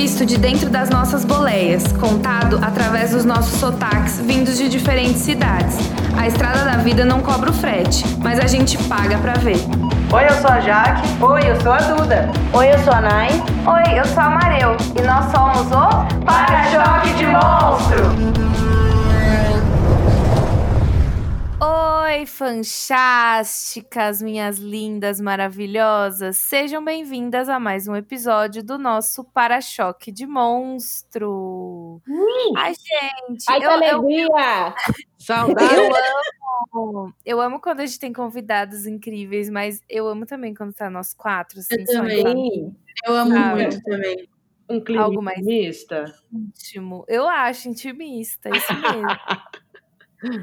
visto de dentro das nossas boleias, contado através dos nossos sotaques vindos de diferentes cidades. A estrada da vida não cobra o frete, mas a gente paga pra ver. Oi, eu sou a Jaque. Oi, eu sou a Duda. Oi, eu sou a Nai. Oi, eu sou a Mareu. E nós somos o Para-Choque de Monstro! Oi, fantásticas, minhas lindas, maravilhosas. Sejam bem-vindas a mais um episódio do nosso Para-Choque de Monstro. Hum. Ai, gente. Ai, que eu, alegria! Eu, Saudade! eu amo. Eu amo quando a gente tem convidados incríveis, mas eu amo também quando tá nós quatro. Assim, Eu também. família. Eu amo Sabe? muito também. Um clima Algo mais- intimista. íntimo. Eu acho intimista, isso mesmo.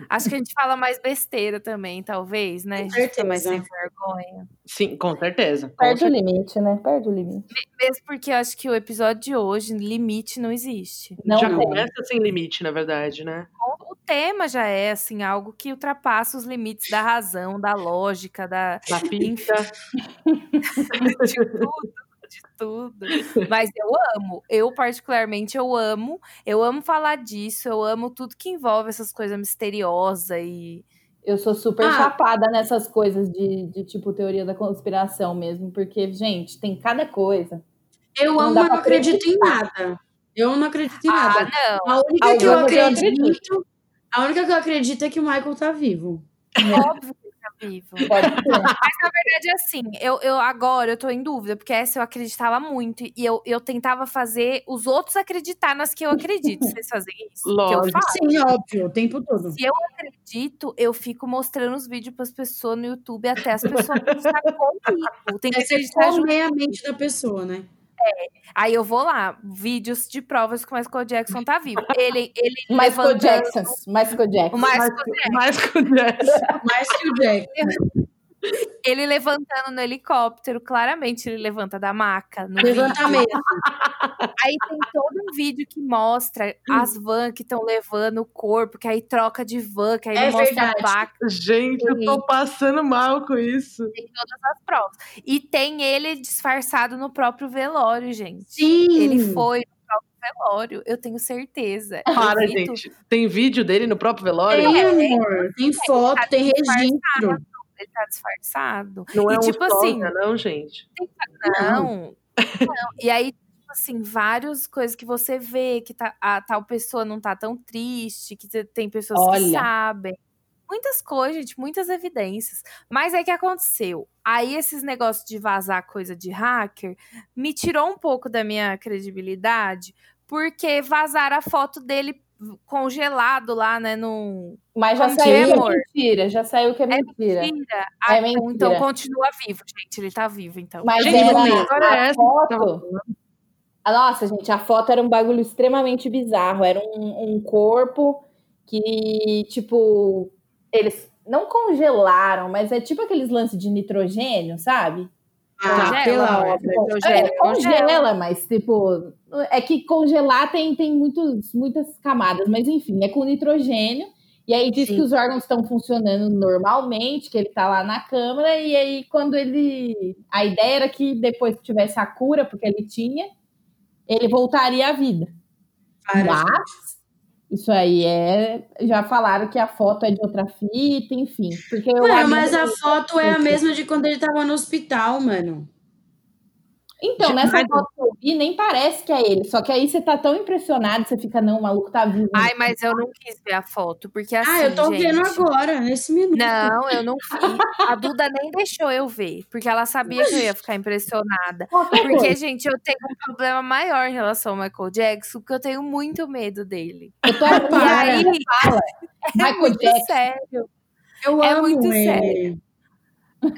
acho que a gente fala mais besteira também, talvez, né? Com fica mais sem certeza. vergonha. Sim, com certeza. Com Perde o certeza. limite, né? Perde o limite. Mesmo porque eu acho que o episódio de hoje, limite não existe. Não Já tem. começa sem limite, na verdade, né? O tema já é, assim, algo que ultrapassa os limites da razão, da lógica, da, Da pizza. de tudo, de tudo. Mas eu amo, eu particularmente eu amo, eu amo falar disso, eu amo tudo que envolve essas coisas misteriosas e Eu sou super Ah. chapada nessas coisas de, de, tipo teoria da conspiração mesmo, porque, gente, tem cada coisa. Eu Não amo, mas não acredito em nada. Eu não acredito em ah, nada. não, A única que eu Algumas eu acredito, acredito. a única que eu acredito é que o Michael tá vivo. óbvio que ele tá vivo. Pode ser. Mas na verdade, assim, eu, eu agora eu tô em dúvida, porque essa eu acreditava muito e eu, eu tentava fazer os outros acreditar nas que eu acredito. Vocês fazem isso? Que eu Lógico. Sim, óbvio, o tempo todo. Se eu acredito, eu fico mostrando os vídeos pras pessoas no YouTube até as pessoas acreditarem comigo. Tem que É você acreditar junto. comer a mente da pessoa, né? Aí eu vou lá, vídeos de provas que o Michael Jackson tá vivo. Ele, ele Michael levantando- Jackson. Michael Jackson. O Michael Mais que o Jess. Mais que o Jack. Ele levantando no helicóptero, claramente ele levanta da maca. No Levanta vídeo. mesmo. Aí tem todo um vídeo que mostra as vans que estão levando o corpo, que aí troca de van, que aí É mostra a verdade. vaca, Gente, eu tô passando mal com isso. tem todas as provas. E tem ele disfarçado no próprio velório, gente. Sim. Ele foi no próprio velório, eu tenho certeza. Para, Eu vi tudo. gente. Tem vídeo dele no próprio velório? Tem, amor. Tem foto, tá tem disfarçado. registro. Ele tá disfarçado. Não é e um tipo assim, stalker, não, gente. Não. não. E aí, tipo assim, várias coisas que você vê que tá, a tal pessoa não tá tão triste, que te- tem pessoas que Olha. sabem. Muitas coisas, gente, muitas evidências. Mas aí o que aconteceu? Aí esses negócios de vazar coisa de hacker me tirou um pouco da minha credibilidade, porque vazaram a foto dele congelado lá, né, no Mas já saiu que é, é mentira. Já saiu que é mentira. mentira. É Ah, mentira. Então continua vivo, gente. Ele tá vivo, então. Mas Gente, era é a foto. Ah, Nossa, gente, a foto era um bagulho extremamente bizarro. Era um, um corpo que, tipo, eles não congelaram, mas é tipo aqueles lances de nitrogênio, sabe? Ah, Congela, pela amor. obra. Nitrogênio, É, congela, mas tipo, é que congelar tem, tem muitos, muitas camadas, mas enfim, é com nitrogênio. E aí diz Sim. que os órgãos estão funcionando normalmente, que ele tá lá na câmara, e aí quando ele. A ideia era que depois que tivesse a cura, porque ele tinha, ele voltaria à vida. Para, Mas isso aí é. Já falaram que a foto é de outra fita, enfim. Porque eu Mano, mas a foto é a mesma de quando ele tava no hospital, mano. Então, Demais. nessa foto que eu vi, nem parece que é ele. Só que aí você tá tão impressionado, você fica, não, o maluco tá vivo. Ai, mas eu não quis ver a foto, porque assim, ah, eu tô gente, vendo agora, nesse minuto. Não, eu não vi. A Duda nem deixou eu ver, porque ela sabia que eu ia ficar impressionada. Porque, gente, eu tenho um problema maior em relação ao Michael Jackson, porque eu tenho muito medo dele. Eu tô aqui, E aí, fala. é Michael muito Jackson. sério. Eu é amo muito ele. sério.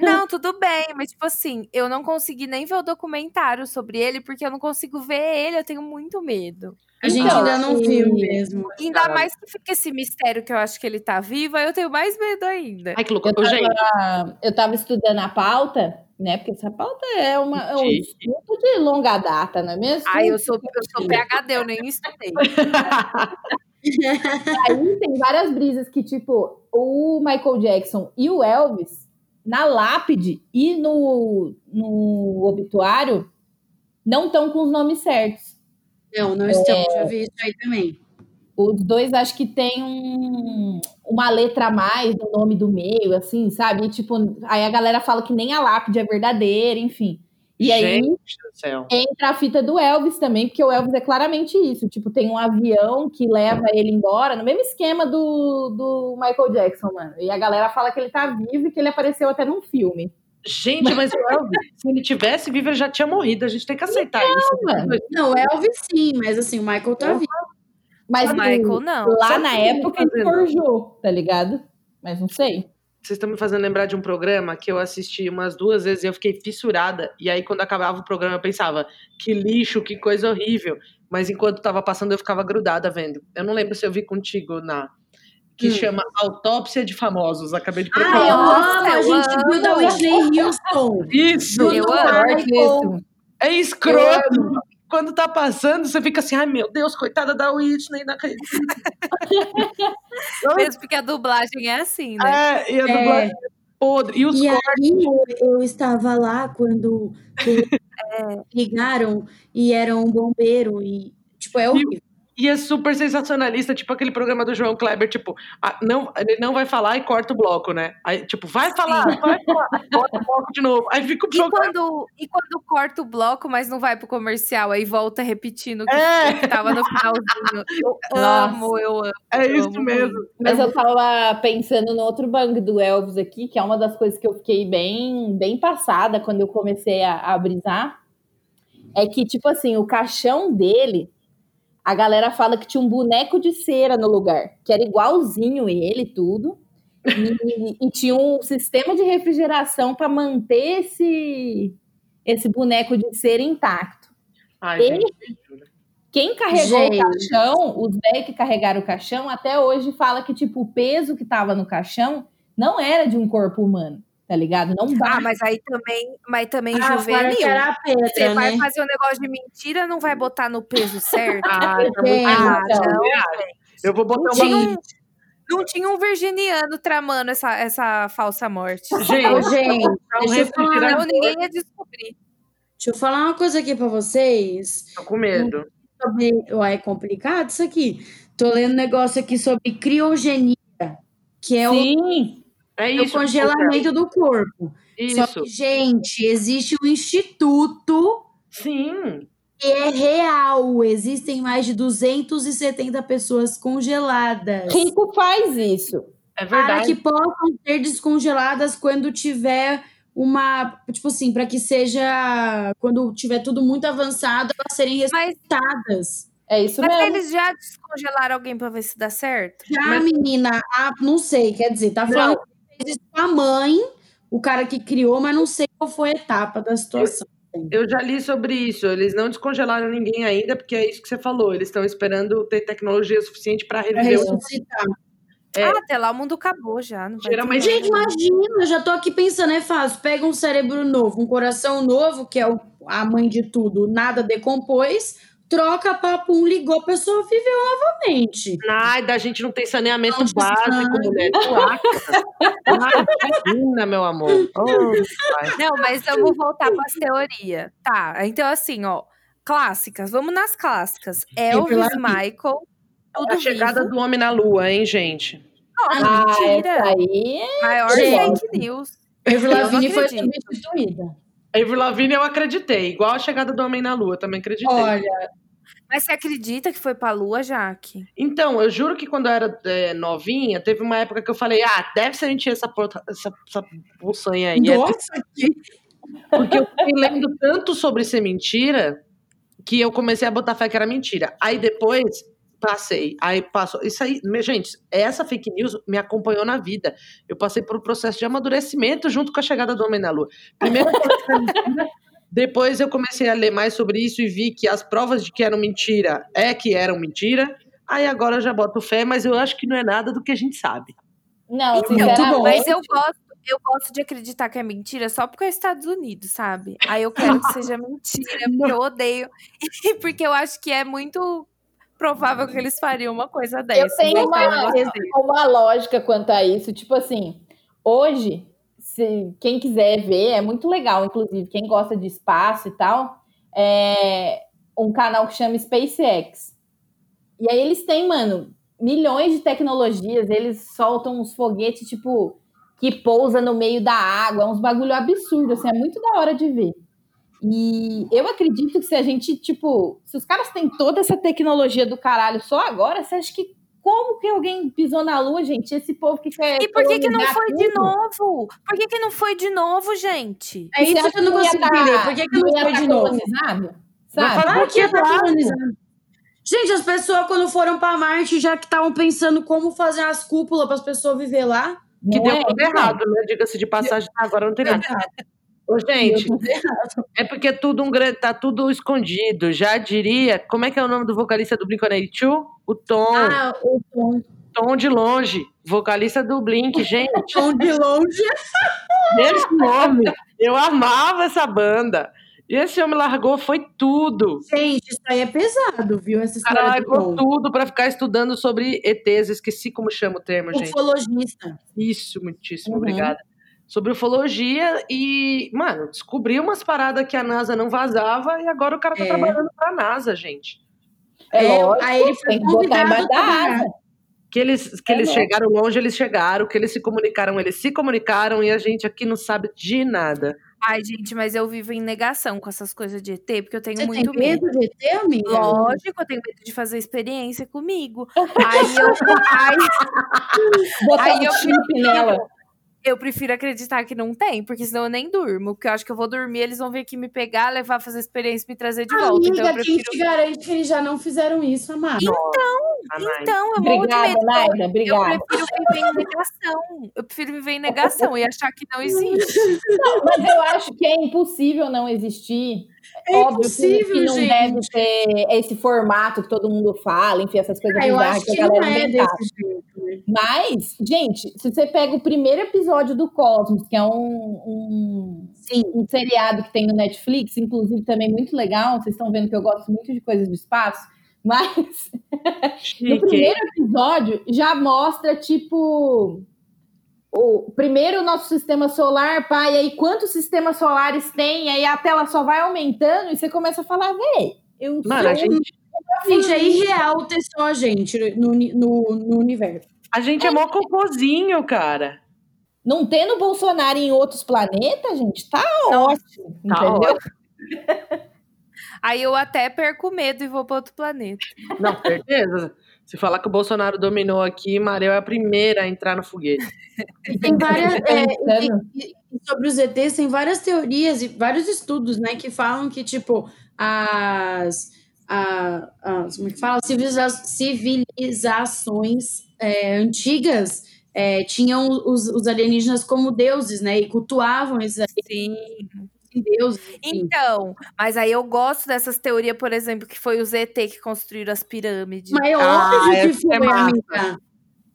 Não, tudo bem, mas tipo assim, eu não consegui nem ver o documentário sobre ele, porque eu não consigo ver ele, eu tenho muito medo. A gente Então, ainda não viu mesmo. Ainda mais que fica esse mistério que eu acho que ele tá vivo, aí eu tenho mais medo ainda. Ai, que louco. Eu Gente, tava, eu tava estudando a pauta, né? Porque essa pauta é, uma, é um estudo de longa data, não é mesmo? Ai, eu sou, eu sou PHD, eu nem estudei. Aí tem várias brisas que, tipo, o Michael Jackson e o Elvis, na lápide e no, no obituário, não estão com os nomes certos. Não, não estamos. Já vi isso aí também. Os dois acho que tem um- uma letra a mais no nome do meio, assim, sabe? E, tipo, aí a galera fala que nem a lápide é verdadeira, enfim. E aí entra a fita do Elvis também, porque o Elvis é claramente isso. Tipo, tem um avião que leva ele embora, no mesmo esquema do, do Michael Jackson, mano. E a galera fala que ele tá vivo e que ele apareceu até num filme. Gente, mas o Elvis, se ele tivesse vivo, ele já tinha morrido. A gente tem que aceitar isso. mano. Não, Elvis sim, mas assim, o Michael tá vivo. Mas O Michael, não. lá Sabe na o época ele fazendo? forjou, tá ligado? Mas não sei. Vocês estão me fazendo lembrar de um programa que eu assisti umas duas vezes e eu fiquei fissurada. E aí, quando acabava o programa, eu pensava, que lixo, que coisa horrível. Mas enquanto tava passando, eu ficava grudada vendo. Eu não lembro se eu vi contigo na. Que Hum. chama Autópsia de Famosos. Acabei de Ai, procurar. eu Nossa, amo, a eu gente viu da amo. Whitney Houston. Isso! Do Eu Michael. É escroto! Quando tá passando, você fica assim, ai meu Deus, coitada da Whitney, não acredito. Mesmo porque a dublagem é assim, né? É, e a dublagem é podre. E os E cortes. aí eu estava lá quando eles ligaram e era um bombeiro e tipo é horrível. E é super sensacionalista, tipo aquele programa do João Kleber, tipo, ah, não, ele não vai falar e corta o bloco, né? Aí, tipo, vai falar, vai falar, corta o bloco de novo. Aí fica o E João quando, e quando corta o bloco, mas não vai pro comercial, aí volta repetindo o que, É. que tava no finalzinho. Eu Nossa. amo, eu amo. É eu isso amo mesmo. muito. Mas eu tava pensando no outro bang do Elvis aqui, que é uma das coisas que eu fiquei bem, bem passada quando eu comecei a, a brisar. É que, tipo assim, o caixão dele, a galera fala que tinha um boneco de cera no lugar, que era igualzinho ele e tudo. E, e tinha um sistema de refrigeração para manter esse, esse boneco de cera intacto. Ai, Ele- gente. Quem carregou Gente. o caixão, os velhos que carregaram o caixão, até hoje fala que, tipo, o peso que tava no caixão não era de um corpo humano, tá ligado? Não Ah, bate. mas aí também, mas também Ah, juvenil. a Você pedra, vai né? fazer um negócio de mentira, não vai botar no peso certo? Tá muito Gente, Ah, então. não. Eu vou botar Não uma. tinha, um, não tinha um virginiano tramando essa, essa falsa morte. Gente, gente, um deixa eu, falar. Não, ninguém ia descobrir. deixa eu falar uma coisa aqui pra vocês. tô com medo. Sobre, ué, é complicado isso aqui. Tô lendo um negócio aqui sobre criogenia, que é Sim, É o isso. congelamento do corpo. Só Isso. que, gente, existe um instituto Sim. que é real. Existem mais de 270 pessoas congeladas. rico faz isso. É Para verdade. que possam ser descongeladas quando tiver uma. Tipo assim, para que seja. Quando tiver tudo muito avançado, elas serem Mas, respeitadas. É isso mas mesmo. eles já descongelaram alguém pra ver se dá certo? Já, Mas- menina, a- não sei, quer dizer, tá falando isso com a mãe, o cara que criou, mas não sei qual foi a etapa da situação. Eu já li sobre isso. Eles não descongelaram ninguém ainda, porque é isso que você falou. Eles estão esperando ter tecnologia suficiente para reviver. É. Ah, até lá o mundo acabou já. Geralmente- Gente, imagina, eu já tô aqui pensando, é fácil. Pega um cérebro novo, um coração novo, que é o- a mãe de tudo, nada decompôs, troca papo, um ligou, a pessoa viveu novamente. Ai, da gente não tem saneamento Não básico, sangue. mulher. Placa. Imagina, meu amor. Oh. Não, mas vamos voltar para as teorias. Tá, então assim, ó. Clássicas, vamos nas clássicas. Elvis. Michael, tudo a chegada vivo. do homem na lua, hein, gente? Nossa, Ah, mentira. aí é- Maior Gente. fake news. Avril Eu não Lavigne foi substituída. Avril Lavigne eu acreditei. Igual a chegada do homem na lua, também acreditei. Olha, Mas você acredita que foi pra lua, Jaque? Então, eu juro que quando eu era é, novinha, teve uma época que eu falei, ah, deve ser mentira essa, porra, essa, essa buçanha aí. É nossa, que Porque eu fiquei lendo tanto sobre ser mentira que eu comecei a botar fé que era mentira. Aí depois, Passei. Aí passou. Isso aí, minha gente, essa fake news me acompanhou na vida. Eu passei por um processo de amadurecimento junto com a chegada do Homem na Lua. Primeiro, depois eu comecei a ler mais sobre isso e vi que as provas de que eram mentira é que eram mentira. Aí agora eu já boto fé, mas eu acho que não é nada do que a gente sabe. Não, Então, sinceramente. mas eu gosto, eu gosto de acreditar que é mentira só porque é Estados Unidos, sabe? Aí eu quero que seja mentira, porque eu odeio. E porque eu acho que é muito provável que eles fariam uma coisa dessa. Eu tenho Então, eu uma, gostei. uma lógica quanto a isso. Tipo assim, hoje, se quem quiser ver, é muito legal, inclusive, quem gosta de espaço e tal, é um canal que chama SpaceX. E aí eles têm, mano, milhões de tecnologias, eles soltam uns foguetes, tipo, que pousa no meio da água, uns bagulho absurdo, assim, é muito da hora de ver. E eu acredito que se a gente, tipo, se os caras têm toda essa tecnologia do caralho só agora, você acha que como que alguém pisou na lua, gente? Esse povo que quer. E por que, que não foi de tudo? novo? Por que, que não foi de novo, gente? É isso que eu não consigo tá- entender. Por que, que não foi tá de novo? colonizado? Sabe? fazer Claro que tá Claro. colonizando. Gente, as pessoas, quando foram pra Marte, já que estavam pensando como fazer as cúpulas para as pessoas viver lá. Que Não deu é? tudo errado, né? Diga-se de passagem, agora não tem nada. Ô, gente, é porque tudo um tá tudo escondido. Já diria, como é que é o nome do vocalista do Blink-182? O Tom, Ah, o tom, Tom de longe, vocalista do Blink, gente. tom de longe. Esse nome, eu amava essa banda. E esse homem largou, foi tudo. Gente, isso aí é pesado, viu? Essa cara história do largou tudo pra ficar estudando sobre ETs. Esqueci como chama o termo, gente. Ufologista. Isso, muitíssimo Uhum. obrigada. Sobre ufologia e, mano, descobriu umas paradas que a NASA não vazava e agora o cara tá É. trabalhando pra NASA, gente. É, É, lógico, aí ele foi tem que botar convidado da asa. Que eles, que É eles lógico. chegaram longe, eles chegaram. Que eles se comunicaram, eles se comunicaram e a gente aqui não sabe de nada. Ai, gente, mas eu vivo em negação com essas coisas de ET, porque eu tenho Você muito tem medo de ET, amiga? Lógico, eu tenho medo de fazer experiência comigo. Aí eu, aí Botar Aí um eu chip nela. Eu prefiro acreditar que não tem, porque senão eu nem durmo. Porque eu acho que eu vou dormir, eles vão vir aqui me pegar, levar, fazer experiência e me trazer de volta. Amiga, Então eu quem prefiro. te garante que eles já não fizeram isso, amada? Anai. Então, eu morro de Obrigada, medo. Naida, Eu obrigada. prefiro viver em negação. Eu prefiro viver em negação e achar que não existe. Não, mas eu acho que é impossível não existir. É Óbvio que- impossível, que não gente. deve ter esse formato que todo mundo fala, enfim, essas coisas Ah, eu acho que que a não galera é desse jeito. né? Mas, gente, se você pega o primeiro episódio do Cosmos, que é um, um, Sim. um seriado que tem no Netflix, inclusive também muito legal, vocês estão vendo que eu gosto muito de coisas do espaço, mas no primeiro episódio já mostra, tipo, o primeiro o nosso sistema solar, e aí quantos sistemas solares tem, aí a tela só vai aumentando e você começa a falar, véi, eu Mano, sou a gente, Gente, é irreal ter só a gente no, no, no universo. a gente é mó cocôzinho, cara. Não tendo Bolsonaro em outros planetas, gente, tá ótimo. Tá entendeu? Aí eu até perco medo e vou para outro planeta. Não, certeza. Se falar que o Bolsonaro dominou aqui, Mareu é a primeira a entrar no foguete. E tem várias. é, Pensando. e- e- sobre os ETs, tem várias teorias e vários estudos, né, que falam que, tipo, as. a- as como é que fala? Civiliza- civilizações é, antigas é, tinham os, os alienígenas como deuses, né? E cultuavam esses Sim. deuses. enfim. Então, mas aí eu gosto dessas teorias, por exemplo, que foi os ET que construíram as pirâmides. Mas é Ah, óbvio que essa foi, é amiga.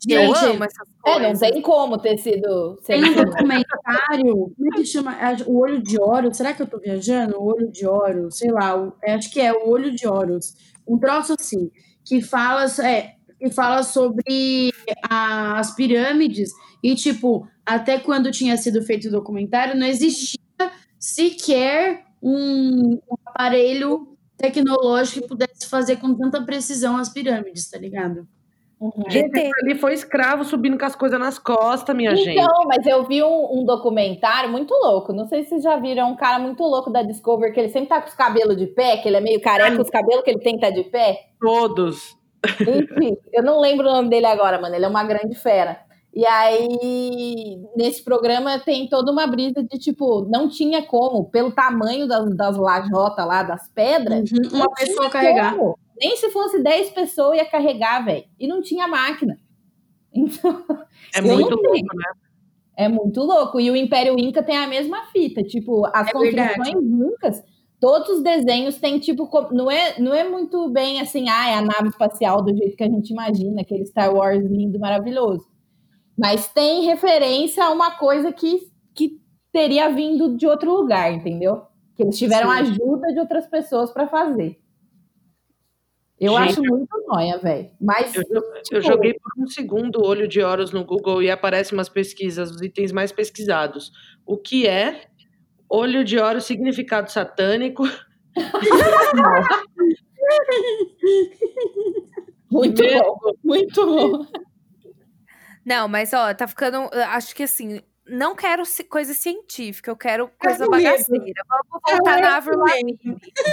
eu Gente, amo essas É, não tem como ter sido. Tem sem- um documentário, como é que chama? É, O Olho de Horus, será que eu tô viajando? O Olho de Horus, sei lá, o- é, acho que é o Olho de Horus. Um troço assim, que fala, é, que fala sobre a- as pirâmides e, tipo, até quando tinha sido feito o documentário, não existia sequer um, um aparelho tecnológico que pudesse fazer com tanta precisão as pirâmides, tá ligado? Uhum. Gente, ali foi escravo subindo com as coisas nas costas, minha gente. Então, mas eu vi um, um documentário muito louco. Não sei se vocês já viram, é um cara muito louco da Discovery, que ele sempre tá com os cabelos de pé, que ele é meio careca, os cabelos que ele tem tá de pé. Todos. Enfim, eu não lembro o nome dele agora, mano. Ele é uma grande fera. E aí, nesse programa tem toda uma brisa de tipo, não tinha como, pelo tamanho das, das lajotas lá, das pedras, Uhum, Uma pessoa carregar. como Nem se fosse 10 pessoas ia carregar, velho. E não tinha máquina. Então, É muito louco, né? é muito louco. E o Império Inca tem a mesma fita. Tipo, as É construções incas, todos os desenhos têm, tipo, não é, não é muito bem assim, ah, é a nave espacial do jeito que a gente imagina, aquele Star Wars lindo, maravilhoso. Mas tem referência a uma coisa que, que teria vindo de outro lugar, entendeu? Que eles tiveram Sim. ajuda de outras pessoas para fazer. Eu Gente, acho muito nóia, velho. Mas Eu, eu Tipo- joguei por um segundo o olho de Horus no Google e aparecem umas pesquisas, os itens mais pesquisados. O que é olho de Horus significado satânico? muito bom, muito bom. Não, mas ó, tá ficando. Acho que assim, não quero coisa científica, eu quero coisa medo. bagaceira. Vamos voltar na Avril Lavigne.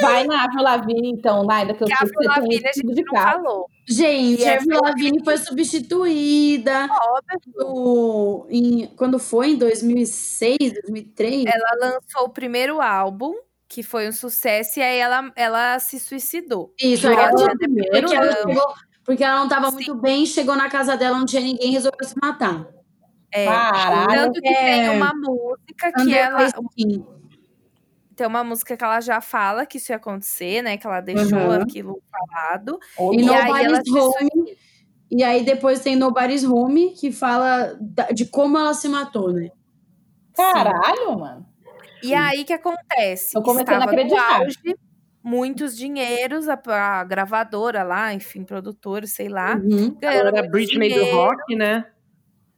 Vai na Avril Lavigne, então, Naida, que eu Que a Avril Lavigne a gente de não carro. falou. Gente, E a Avril Lavigne foi substituída Óbvio. no- em, quando foi, em 2006, 2003? Ela lançou o primeiro álbum, que foi um sucesso, e aí ela, ela se suicidou. Isso, Ela ela, tinha porque, depressão. ela chegou- porque ela não estava muito bem, chegou na casa dela, não tinha ninguém, resolveu se matar. É. Caralho. Tanto que é- tem uma música que ela. Tem uma música que ela já fala que isso ia acontecer, né? Que ela deixou Uhum. aquilo falado. E E aí Nobody's ela Home. E aí depois tem Nobody's Home, que fala de como ela se matou, né? Caralho, mano. E aí que acontece? Tô começando a acreditar. auge, muitos dinheiros, a, a gravadora lá, enfim, produtor, sei lá, Uhum. ganhando Era Britney do dinheiro, rock, né?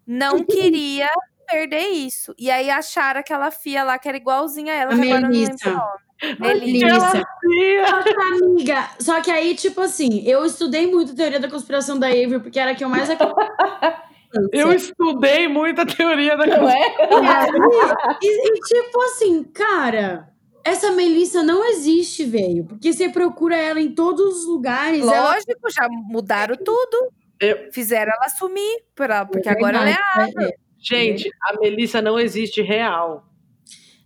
Não queria perder isso. E aí acharam aquela fia lá que era igualzinha a ela, A que agora eu não lembro Melissa. Melissa. Sim. Só que, amiga, só que aí, tipo assim, eu estudei muito teoria da conspiração da Avery, porque era a que eu mais. Eu estudei muito a teoria da Não é? E, e, tipo assim, cara, essa Melissa não existe, velho. Porque você procura ela em todos os lugares. ela- Lógico, já mudaram tudo. Eu- Fizeram ela sumir, pra, porque É agora ela é a verdade, é. Gente, a Melissa não existe real.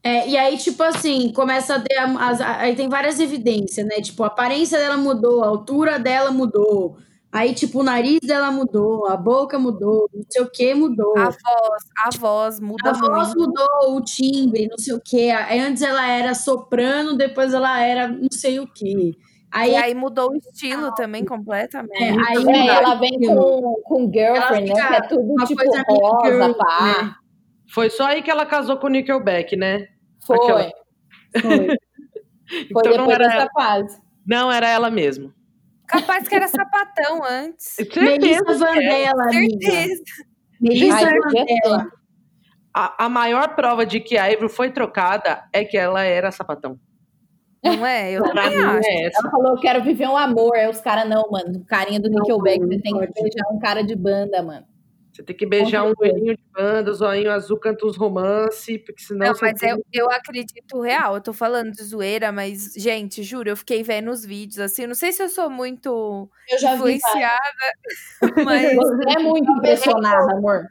É, e aí, tipo assim, começa a ter. as- aí tem várias evidências, né? Tipo, a aparência dela mudou, a altura dela mudou. Aí, tipo, o nariz dela mudou, a boca mudou, não sei o que mudou. a voz. A voz muda A voz muito. mudou, o timbre, não sei o. Aí Antes ela era soprano, depois ela era não sei o quê. Aí, E aí mudou o estilo também completamente. é, aí É, ela vem com, com girlfriend, Ela né? fica Que é tudo uma tipo rosa, girl, pá. né? Foi só aí que ela casou com o Nickelback, né? Foi. Aquela- Foi. Foi Então não depois era dessa ela. fase. Não, era ela mesmo. Capaz que era sapatão antes. Certeza Melissa que é. Certeza. Melissa ser. A, a maior prova de que a Avery foi trocada é que ela era sapatão. Não é? Eu Pra também mim acho. é essa. Ela falou, eu quero viver um amor. Aí os caras, não, mano. O carinha do Nickelback, você tem que beijar um cara de banda, mano. Você tem que beijar um olhinho de banda, zoinho azul, canta uns romance, porque senão Não, você mas tem- eu, eu acredito real. Eu tô falando de zoeira, mas, gente, juro, eu fiquei vendo os vídeos assim. eu Não sei se eu sou muito Eu já vi. influenciada, mas Você é muito impressionada, amor.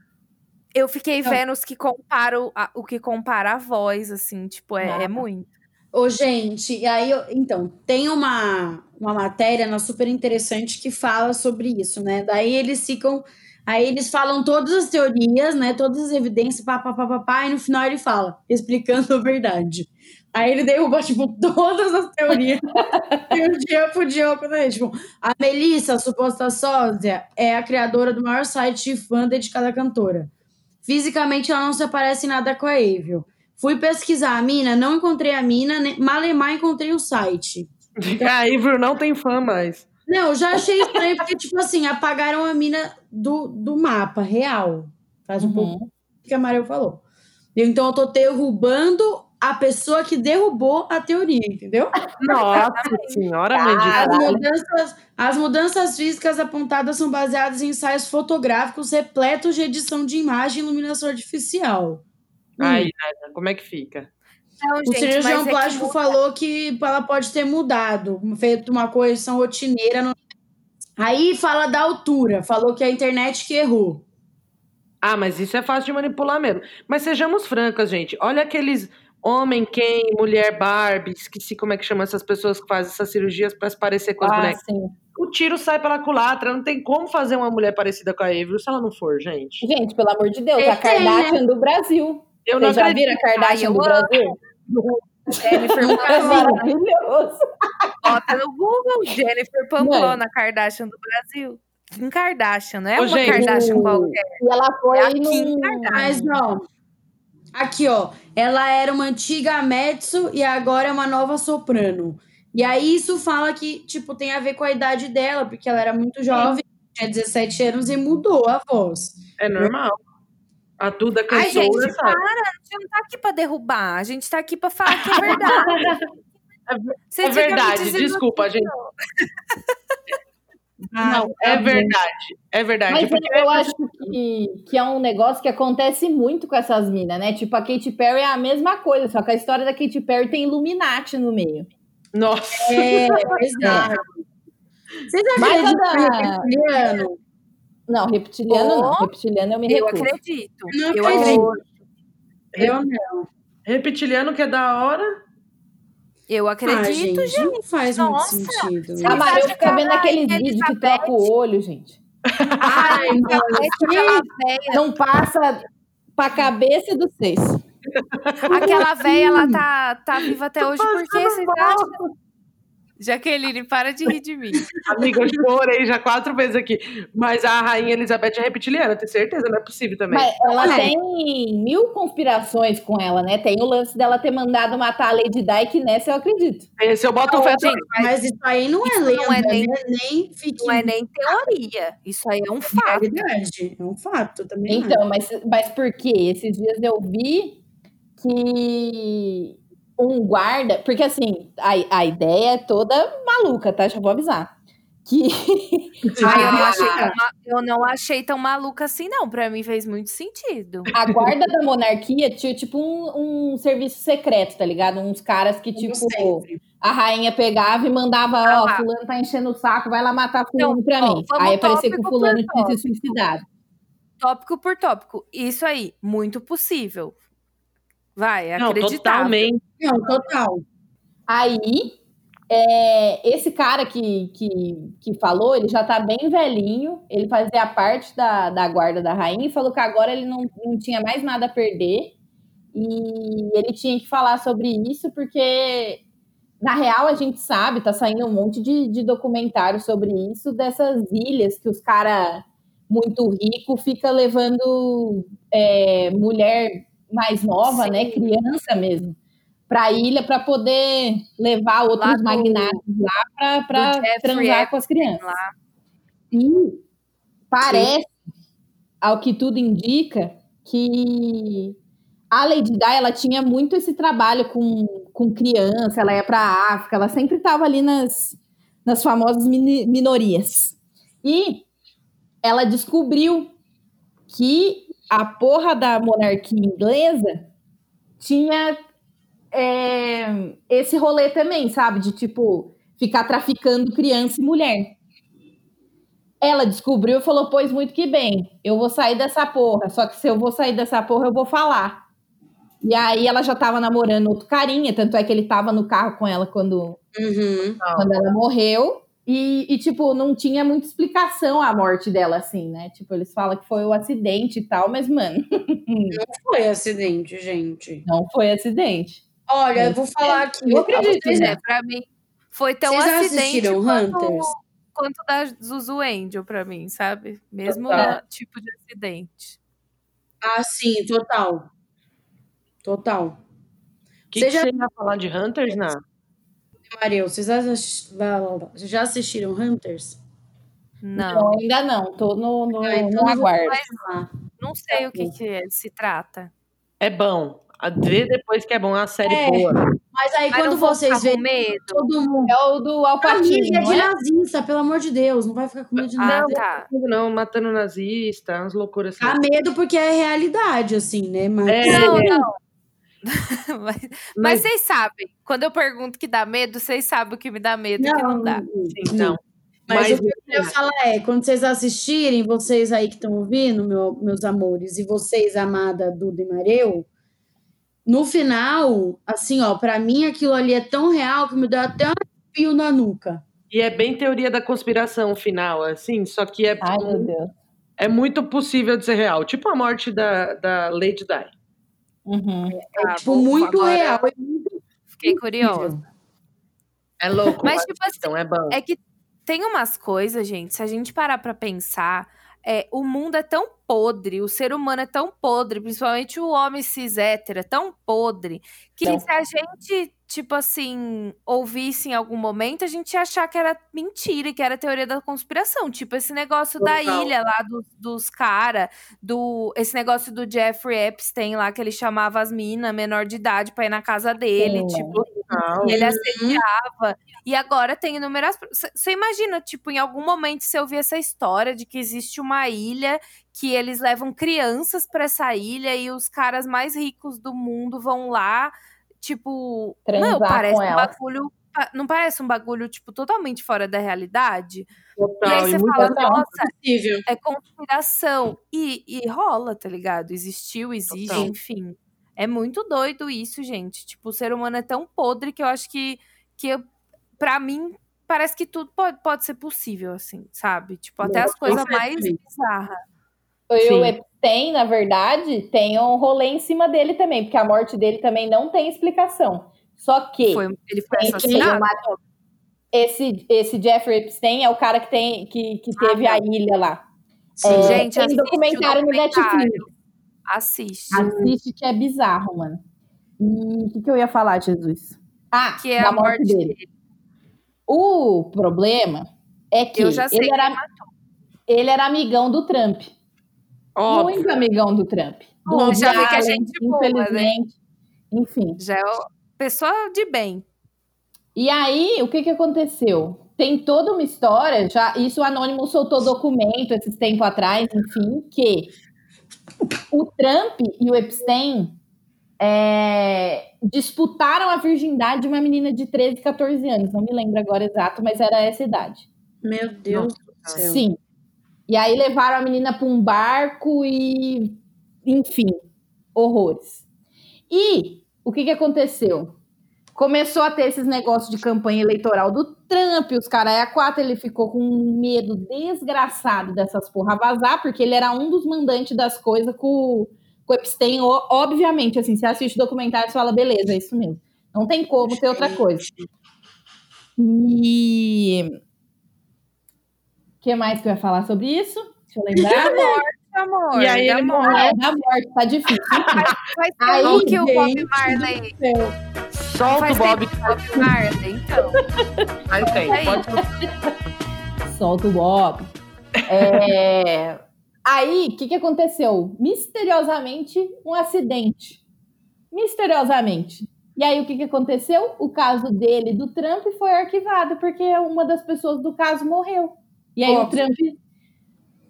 eu fiquei vendo os que comparam a- o que compara a voz, assim, tipo, é, é muito. Ô, gente, e aí, eu- então, tem uma, uma matéria na super interessante que fala sobre isso, né? Daí eles ficam. Aí eles falam todas as teorias, né? Todas as evidências, pá, pá, pá, pá, pá, e no final ele fala, explicando a verdade. Aí ele derruba, tipo, todas as teorias. e um dia pro Diogo, né? Tipo, a Melissa, a suposta sósia, é a criadora do maior site fã dedicado à cantora. Fisicamente, ela não se parece em nada com a Avril. Fui pesquisar a mina, não encontrei a mina, nem- malemar encontrei o site. A Avery não tem fã mais. Não, eu já achei estranho, porque, tipo assim, apagaram a mina do, do mapa real. Faz um Uhum. pouco que a Mariel falou. Então eu tô derrubando a pessoa que derrubou a teoria, entendeu? Nossa senhora. Mandinha. As mudanças, as mudanças físicas apontadas são baseadas em ensaios fotográficos repletos de edição de imagem e iluminação artificial. Ai, Nada, como é que fica? Não, O gente, cirurgião mas é que plástico falou que ela pode ter mudado, feito uma correção rotineira. no- Aí fala da altura, falou que a internet que errou. Ah, mas isso é fácil de manipular mesmo. Mas sejamos francas, gente. Olha aqueles Homem quem, mulher Barbie, esqueci como é que chama essas pessoas que fazem essas cirurgias pra se parecer com as Ah, bonecas. sim. O tiro sai pela culatra, não tem como fazer uma mulher parecida com a Avery se ela não for, gente. Gente, pelo amor de Deus, É, a Kardashian do Brasil. Eu não Vocês já viram a Kardashian Ai, do eu Brasil? Jennifer É maravilhoso. Bota no Google, Jennifer Pamplona, Kardashian do Brasil. Kim Kardashian, não é Ô, uma gente, Kardashian qualquer. E ela foi É Kardashian. Mas, ó, aqui, ó, ela era uma antiga mezzo e agora é uma nova soprano. E aí isso fala que, tipo, tem a ver com a idade dela, porque ela era muito jovem, tinha 17 anos e mudou a voz. É normal. A Duda Ai, cantora, gente, para! A gente não tá aqui pra derrubar, a gente tá aqui pra falar que é verdade. Você é me verdade, desculpa, que gente. não. Não, é verdade. É verdade. Mas porque eu acho que, que é um negócio que acontece muito com essas minas, né? Tipo, a Katy Perry é a mesma coisa, só que a história da Katy Perry tem Illuminati no meio. Nossa, É, exato. Vocês Mas a acreditam da- reptiliano? Não, reptiliano não. Reptiliano eu me Eu recuso. acredito. Não Eu acredito. acredito. Eu não. reptiliano que é da hora. Eu Ah, acredito, gente, não faz Nossa, muito sentido. Você A Maria que fica vendo ela aqueles é vídeos que troca o olho, gente. Ai, véia, Não passa pra cabeça dos seis. aquela véia, ela tá, tá viva até hoje, por que vocês acham? Jaqueline, para de rir de mim. Amiga, eu chorei já quatro vezes aqui. Mas a rainha Elizabeth é reptiliana, tenho certeza, não é possível também. Mas ela É. tem mil conspirações com ela, né? Tem o lance dela ter mandado matar a Lady Di, que nessa eu acredito. Esse eu boto fé também. Gente, mas Mas isso aí não é lenda, não é nem- né? nem fique não é nem teoria. Isso aí é um fato. realidade. É um fato também. Então, mas, mas por quê? Esses dias eu vi que um guarda. Porque assim, a, a ideia é toda maluca, tá? Já vou avisar. Que Ai, eu, não achei tão, eu não achei tão maluca assim, não. Pra mim fez muito sentido. a guarda da monarquia tinha tipo um, um serviço secreto, tá ligado? Uns caras que, tipo, sempre. a rainha pegava e mandava, ó, Ah. fulano tá enchendo o saco, vai lá matar fulano Então, pra ó, mim. Aí apareceu que o fulano tinha se suicidado. Tópico por tópico. Isso aí, muito possível. Vai, é Não, acreditável. totalmente. Não, total. Aí, é, esse cara que, que, que falou, ele já tá bem velhinho, ele fazia parte da, da guarda da rainha e falou que agora ele não, não tinha mais nada a perder e ele tinha que falar sobre isso porque, na real, a gente sabe, tá saindo um monte de, de documentário sobre isso, dessas ilhas que os caras muito ricos fica levando é, mulher mais nova, Sim. né, criança mesmo, para a ilha para poder levar outros do- magnatas lá para transar com as crianças. lá. E parece, ao que tudo indica, que a Lady Di ela tinha muito esse trabalho com, com criança, ela ia para a África, ela sempre estava ali nas, nas famosas minorias. E ela descobriu que a porra da monarquia inglesa tinha é, esse rolê também, sabe? De tipo, ficar traficando criança e mulher. Ela descobriu e falou: Pois muito que bem, eu vou sair dessa porra. Só que se eu vou sair dessa porra, eu vou falar. E aí ela já tava namorando outro carinha, tanto é que ele tava no carro com ela quando, Uhum. quando ela morreu. E, e, tipo, não tinha muita explicação a morte dela, assim, né? Tipo, eles falam que foi o acidente e tal, mas, mano, Não foi acidente, gente. não foi acidente. Olha, eu vou falar aqui. Eu acredito, Vocês, É, pra mim, foi tão Vocês já acidente assistiram quanto, Hunters? quanto da Zuzu Angel pra mim, sabe? Mesmo Total. tipo de acidente. Ah, sim, total. Total. O que, Você que já- você ia falar de Hunters, Ná? Mariel, lá. Vocês já assistiram Hunters? Não, Então, ainda não, tô no, no, Ah, então no aguardo. não sei o que, que é- se trata. É bom. A vê depois que é bom, é uma série É. boa. Mas aí, Mas quando vocês verem medo. todo mundo. É o do Alpatino, é de é? nazista, pelo amor de Deus. Não vai ficar com medo de Ah, nada. tá. Não, matando nazista, umas loucuras assim. Dá medo porque é realidade, assim, né? Mas É. Não, não. mas, mas Mas- vocês sabem. Quando eu pergunto que dá medo, vocês sabem o que me dá medo e o que não dá. Sim, não. Mas, Mas, o que eu queria falar é, quando vocês assistirem, vocês aí que estão ouvindo, meu- meus amores, e vocês, amada Duda e Mareu, no final, assim, ó, pra mim aquilo ali é tão real que me deu até um fio na nuca. E é bem teoria da conspiração final, assim, só que é, Ai, meu Deus. é muito possível de ser real. Tipo a morte da, da Lady Di. Uhum. É, Tá tipo, bom, muito agora real. é muito Fiquei curiosa. É louco, Mas, tipo assim, então é bom. É que tem umas coisas, gente, se a gente parar pra pensar, é, o mundo é tão podre, o ser humano é tão podre, principalmente o homem cis hétero é tão podre, que Não. se a gente, tipo assim, ouvisse em algum momento, a gente ia achar que era mentira, que era teoria da conspiração. Tipo, esse negócio da Total. ilha lá do- dos caras, do, esse negócio do Jeffrey Epstein lá, que ele chamava as minas menor de idade pra ir na casa dele, tipo, Total. e ele assediava. E agora tem inúmeras. Você imagina, tipo, em algum momento você ouvir essa história de que existe uma ilha que eles levam crianças pra essa ilha e os caras mais ricos do mundo vão lá, tipo. Transar não, parece com um elas. bagulho. Não parece um bagulho, tipo, totalmente fora da realidade? E aí Total. você E fala, Total. nossa, possível. é conspiração. E, e rola, tá ligado? Existiu, existe, Total. enfim. É muito doido isso, gente. Tipo, o ser humano é tão podre que eu acho que, que pra mim, parece que tudo pode, pode ser possível, assim, sabe? Tipo, até as coisas mais bizarras. E Sim. o Epstein, na verdade, tem um rolê em cima dele também, porque a morte dele também não tem explicação. Só que Foi, ele foi assassinado. uma- esse, esse Jeffrey Epstein é o cara que, tem, que, que teve a ilha lá. Sim. É, Gente, tem assiste o documentário no. Netflix. Assiste. Assiste que é bizarro, mano. E o que, que eu ia falar, Jesus? Ah, Que é a morte dele. dele. O problema é que Eu já sei ele, era, ele era amigão do Trump. Óbvio. Muito amigão do Trump. Do Bom, já vi que Allen, gente boa, né? infelizmente. Enfim. Já é o- pessoa de bem. E aí, o que, que aconteceu? Tem toda uma história, já isso o Anônimo soltou documento esses tempos atrás, enfim, que o Trump e o Epstein é, disputaram a virgindade de uma menina de 13, 14 anos. Não me lembro agora exato, mas era essa idade. Meu Deus do céu. Sim. E aí levaram a menina para um barco e, enfim, horrores. E o que, que aconteceu? Começou a ter esses negócios de campanha eleitoral do Trump, os caras é a quatro, ele ficou com um medo desgraçado dessas porra vazar, porque ele era um dos mandantes das coisas com, com o Epstein, obviamente, assim, você assiste o documentário e fala, beleza, é isso mesmo. Não tem como ter outra coisa. E que mais que eu ia falar sobre isso? Deixa eu lembrar. Amor, E aí da ele morte. É da morte, tá difícil. Faz Aí, que o Bob Marley. Solta o Bob. Bob Marley, então. Aí tem. Aí. Pode... Solta o Bob. É, Aí, o que, que aconteceu? Misteriosamente, um acidente. Misteriosamente. E aí, o que, que aconteceu? O caso dele do Trump foi arquivado, porque uma das pessoas do caso morreu. E aí, o Óbvio. Trump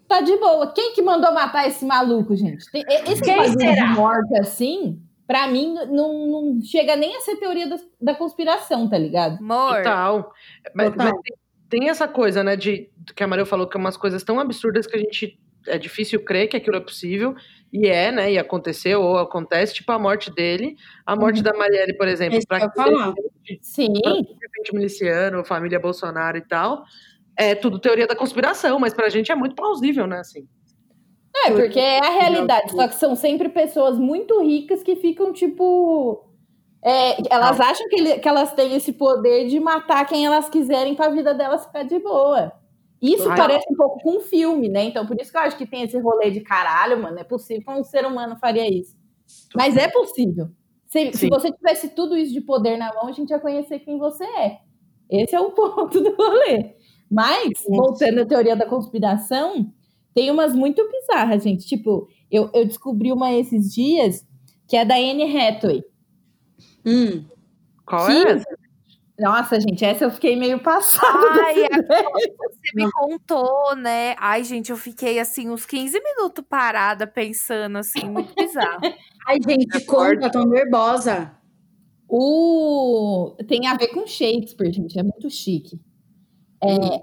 tá de boa. Quem que mandou matar esse maluco, gente? Tem- Esse Quem será? morte assim, pra mim, não, não chega nem a ser teoria da, da conspiração, tá ligado? Amor, Total. Mas, Total. mas tem, tem essa coisa, né, de que a Maria falou que é umas coisas tão absurdas que a gente é difícil crer que aquilo é possível e é, né, e aconteceu ou acontece, tipo a morte dele, a morte da Marielle, por exemplo, que para falar. Sim. defende miliciano, família Bolsonaro e tal, é tudo teoria da conspiração, mas pra gente é muito plausível, né, assim. É, porque é a realidade. Só que são sempre pessoas muito ricas que ficam, tipo. é, elas acham que, ele- que elas têm esse poder de matar quem elas quiserem pra vida delas ficar de boa. Isso parece um pouco com um filme, né? Então, por isso que eu acho que tem esse rolê de caralho, mano. É possível que um ser humano faria isso. Mas é possível. Se, se você tivesse tudo isso de poder na mão, a gente ia conhecer quem você é. Esse é o ponto do rolê. Mas, voltando à teoria da conspiração, tem umas muito bizarras, gente. Tipo, eu, eu descobri uma esses dias que é da Anne Hathaway. Hum. Qual Que- é essa? Nossa, gente, essa eu fiquei meio passada. Ai, é você me contou, né? Ai, gente, eu fiquei assim uns 15 minutos parada pensando assim, muito bizarro. Ai, gente, conta, tô nervosa. O... Tem a ver com Shakespeare, gente, é muito chique. É,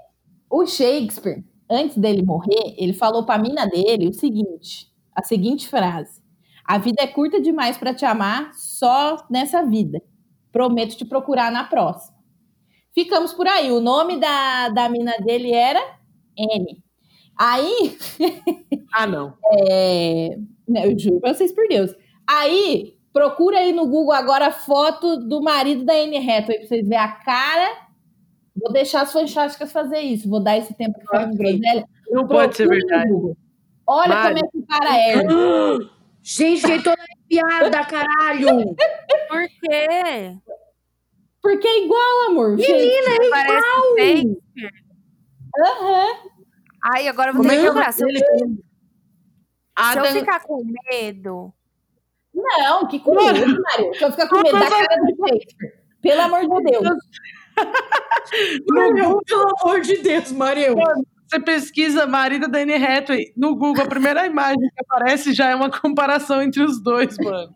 o Shakespeare, antes dele morrer, ele falou pra mina dele o seguinte, a seguinte frase. A vida é curta demais para te amar só nessa vida. Prometo te procurar na próxima. Ficamos por aí. O nome da, da mina dele era N. Aí, Ah, não. é, né, eu juro pra vocês por Deus. Aí, procura aí no Google agora a foto do marido da Anne Hathaway pra vocês verem a cara. Vou deixar as fantásticas fazer isso. Vou dar esse tempo pra falar Ok. groselha. Não pode ser verdade. Olha Mari. como é que o cara é. Gente, fiquei toda arrepiada, caralho. Por quê? Porque é igual, amor. Menina, é Parece fake. Aham. Ai, agora eu vou ter é que que lembrar. Se eu, se eu ficar com medo. Não, que com medo, Mário. Se eu ficar com medo da cara do Shakespeare. Pelo amor de Deus. Mariel, pelo amor de Deus, Mariel. você pesquisa marido da Anne Hathaway no Google, a primeira imagem que aparece já é uma comparação entre os dois, mano.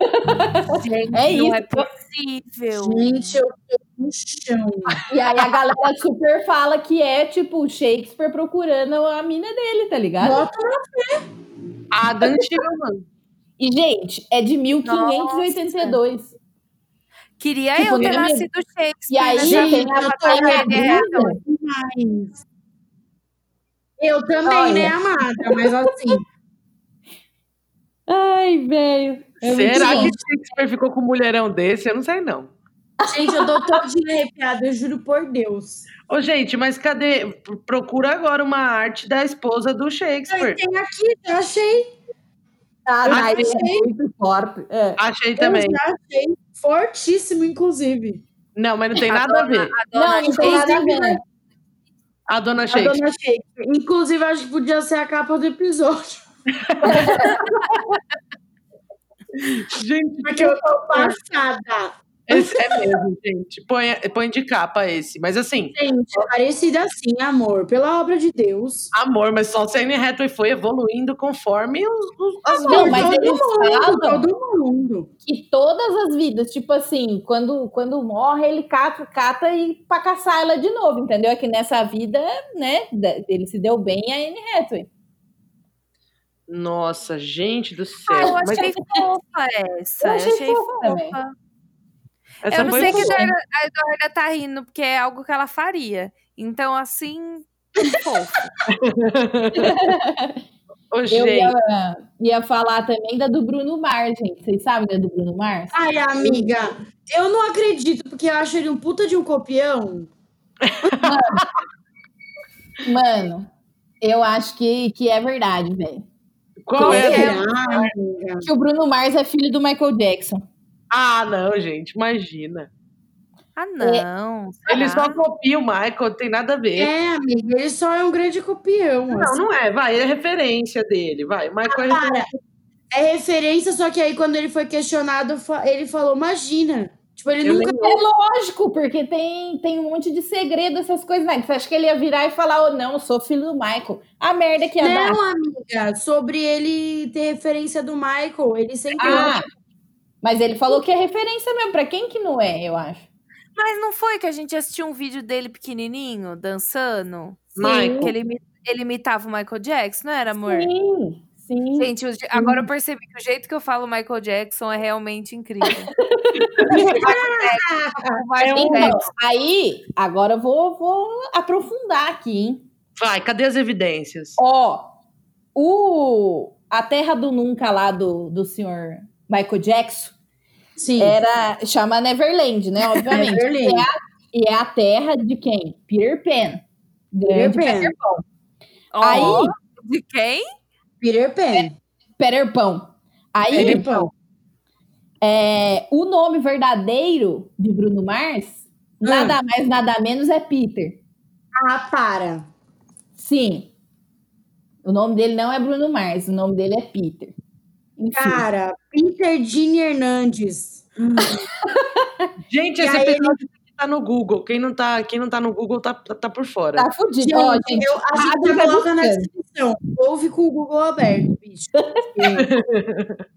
Gente, É não isso. é possível. Gente, eu no chão. E aí a galera super fala que é, tipo, o Shakespeare procurando a mina dele, tá ligado? Bota Adam Tillman. E, gente, é de 1582. Queria Tipo, eu ter nascido Shakespeare. E aí, tô ter na Anne Hathaway. demais. Eu também, Olha. né, amada? Mas assim, Ai, velho. É Será que Shakespeare ficou com um mulherão desse? Eu não sei, não. gente, eu tô todinha arrepiada, eu juro por Deus. Ô, gente, mas cadê? Procura agora uma arte da esposa do Shakespeare. Tem aqui, eu achei. Ah, mas é achei. muito forte. É. Achei também. Eu já achei. Fortíssimo, inclusive. Não, mas não tem A nada a dona- ver. A Não, dona não tem nada a ver. A dona A Shakespeare. dona Shakespeare. Inclusive, acho que podia ser a capa do episódio. Gente, Porque eu tô passada. Esse é mesmo, gente. Põe, põe de capa esse. Mas assim, Gente, parecida assim, amor. Pela obra de Deus. amor, mas só se a Anne Hathaway foi evoluindo conforme os, os- as Não, vidas. mas todo eles mundo, falam- todo mundo. Que todas as vidas, tipo assim, quando, quando morre, ele cata, cata e pra caçar ela de novo, entendeu? É que nessa vida, né, ele se deu bem a Anne Hathaway. Nossa, gente do Ah, céu. eu Mas achei fofa essa. Eu achei achei fofa fofa. Essa Eu não sei que a boa. Eduarda, a Eduarda tá rindo, porque é algo que ela faria. Então, assim, fofo. Ô, Eu ia, ia falar também da do Bruno Mars, gente. Vocês sabem da do Bruno Mars? Ai, amiga, eu não acredito, porque eu acho ele um puta de um copião. Mano, eu acho que, que é verdade, velho. qual é? a- Será, amiga? Que o Bruno Mars é filho do Michael Jackson. Ah, não, gente, imagina. Ah, não. Ele será? só copia o Michael, tem nada a ver. É, amiga, ele só é um grande copião. Não, assim. não é, vai, é referência dele, vai. O Michael é Para, é referência, só que aí quando ele foi questionado, ele falou, imagina. Tipo, ele Eu nunca. É lógico, porque tem, tem um monte de segredo, essas coisas, né? Você acha que ele ia virar e falar, oh, não, eu sou filho do Michael. A merda que ia dar. Não, amiga, sobre ele ter referência do Michael. Ele sempre. Ah, mas ele falou que é referência mesmo. Pra quem que não é, eu acho? Mas não foi que a gente assistiu um vídeo dele pequenininho, dançando? Michael. Que ele, ele imitava o Michael Jackson, não era, amor? Sim, sim. Gente, o agora eu percebi que o jeito que eu falo Michael Jackson é realmente incrível. o Michael É um-. Aí, agora eu vou, vou aprofundar aqui, hein? Vai, cadê as evidências? Ó, o, a Terra do Nunca lá do, do senhor Michael Jackson Sim. era, chama Neverland, né? Obviamente. Neverland. E, é a, e é a terra de quem? Peter Pan. Grande Peter Pan. Peter Pan. Ó, Aí- de quem? Peter Pan. Peter Pan. Aí, Peter Pan. é, o nome verdadeiro de Bruno Mars, nada mais, nada menos é Peter. Ah, para. Sim. O nome dele não é Bruno Mars, o nome dele é Peter. Enfim. Cara, Peter Gene Hernandes. Gente, E esse episódio tá no Google. Quem não tá, quem não tá no Google tá, tá, tá por fora. Tá fudido. Gente, Ó, gente, eu, a gente abre já vai coloca na descrição. Ouve com o Google aberto, bicho.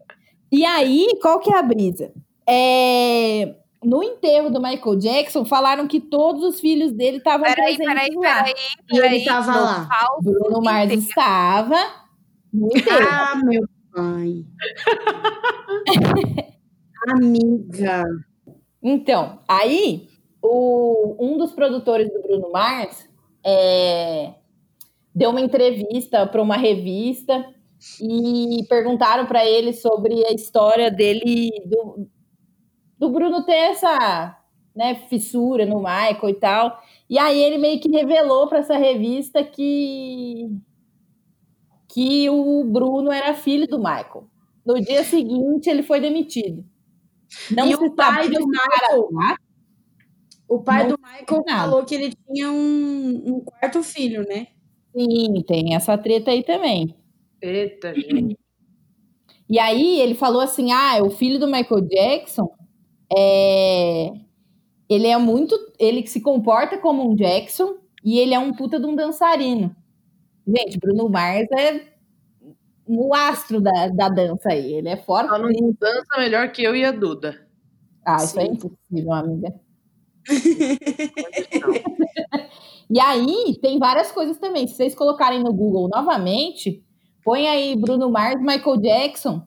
E aí, qual que é a brisa? É, No enterro do Michael Jackson, falaram que todos os filhos dele estavam Peraí, presentes peraí, lá. peraí. E ele peraí. tava Não lá. Bruno Mars estava no enterro. Ah, meu Ai. Amiga. Então, aí o, um dos produtores do Bruno Mars é, deu uma entrevista para uma revista e perguntaram para ele sobre a história dele do, do Bruno ter essa né, fissura no Michael e tal. E aí ele meio que revelou para essa revista que que o Bruno era filho do Michael. No dia seguinte ele foi demitido. Não e o pai do Michael, cara, o pai do Michael falou que ele tinha um, um quarto filho, né? Sim, tem essa treta aí também. Eita, gente. E aí ele falou assim: ah, o filho do Michael Jackson é, ele é muito. Ele se comporta como um Jackson e ele é um puta de um dançarino. Gente, Bruno Mars é o astro da, da dança aí. Ele é forte. Só não dança melhor que eu e a Duda. Ah, isso é impossível, amiga. e aí, tem várias coisas também. Se vocês colocarem no Google novamente, põe aí Bruno Mars, Michael Jackson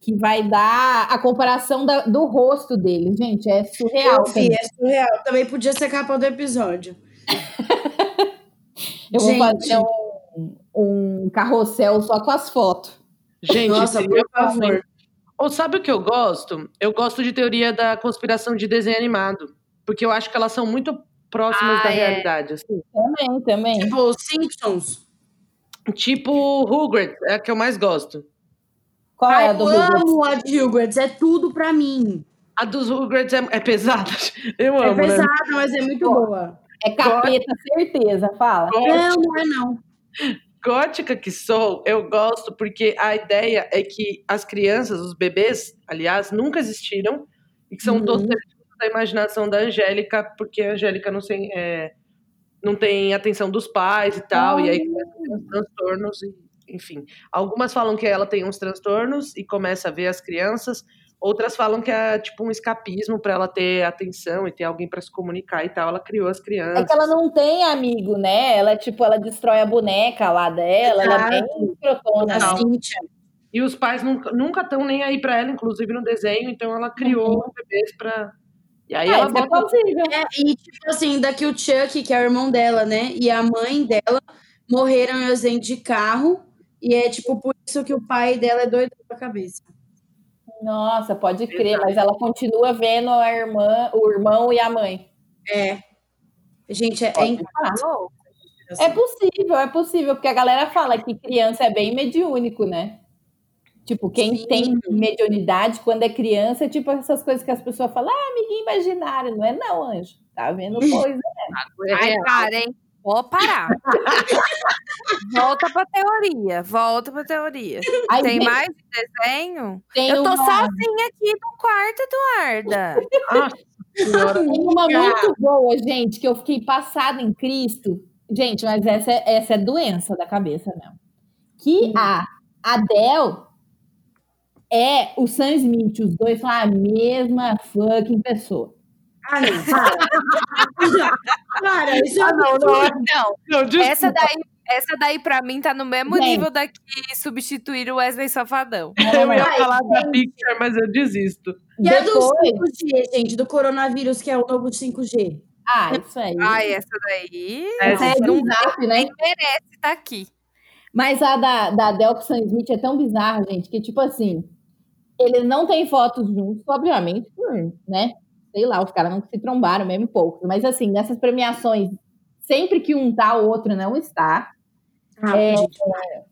que vai dar a comparação da, do rosto dele. Gente, é surreal. Eu vi, é surreal. Também podia ser capa do episódio. Eu Gente. vou fazer um, um carrossel só com as fotos. Gente, Nossa, por favor. Ou sabe o que eu gosto? Eu gosto de teoria da conspiração de desenho animado. Porque eu acho que elas são muito próximas ah, da é. realidade. Assim. Também, também. Tipo, Simpsons. Tipo, Rugrats, é a que eu mais gosto. Qual Ai, é a do Eu amo a de Rugrats, é tudo pra mim. A dos Rugrats é, é pesada. Eu é amo. É pesada, né? mas é muito boa. É capeta, certeza, fala. Não, não é não. Gótica que sou, eu gosto porque a ideia é que as crianças, os bebês, aliás, nunca existiram e que são uhum. todos da imaginação da Angélica, porque a Angélica não tem, é, não tem atenção dos pais e tal, e aí começam os transtornos enfim. Algumas falam que ela tem uns transtornos e começa a ver as crianças, outras falam que é tipo um escapismo para ela ter atenção e ter alguém para se comunicar e tal. Ela criou as crianças. É que ela não tem amigo, né? Ela tipo, ela destrói a boneca lá dela, Exato. ela é bem. E os pais nunca estão nem aí para ela, inclusive no desenho, então ela criou uhum. bebês para e aí ah, ela é bota... É, e tipo assim, daqui o Chuck, que é o irmão dela, né? E a mãe dela morreram em acidente de carro e é tipo por isso que o pai dela é doido da cabeça. Nossa, pode crer, Exato. mas ela continua vendo a irmã, o irmão e a mãe. É. Gente, é, é, é possível, é possível, porque a galera fala que criança é bem mediúnico, né? Tipo, quem Sim. tem mediunidade quando é criança é tipo essas coisas que as pessoas falam, ah, amiguinho imaginário, não é não, anjo. Tá vendo coisa, né? Ai, para, hein? Vou parar. volta pra teoria, volta pra teoria. Ai, tem gente, mais desenho? Tem Eu tô uma... sozinha aqui no quarto, Eduarda. tem uma muito boa, gente, que eu fiquei passada em Cristo. Gente, mas essa, é, essa é doença da cabeça mesmo. Que a Adele é o Sam Smith, os dois são a mesma fucking pessoa. Ah, não, para. para, isso é ah, não, não, não. não essa daí, essa daí pra mim tá no mesmo Gente. nível da que substituir o Wesley Safadão. Eu ia falar da Pixar, mas eu desisto. E a do 5G, gente, do coronavírus, que é o novo 5G. Ah, isso aí. Ai, essa daí. Essa é não zap, né? merece estar tá aqui. Mas a da, da Delphi Smith é tão bizarra, gente, que tipo assim, eles não têm fotos juntos, obviamente, né? Sei lá, os caras não se trombaram mesmo pouco. Mas assim, nessas premiações, sempre que um tá, o outro não está. Ah, é,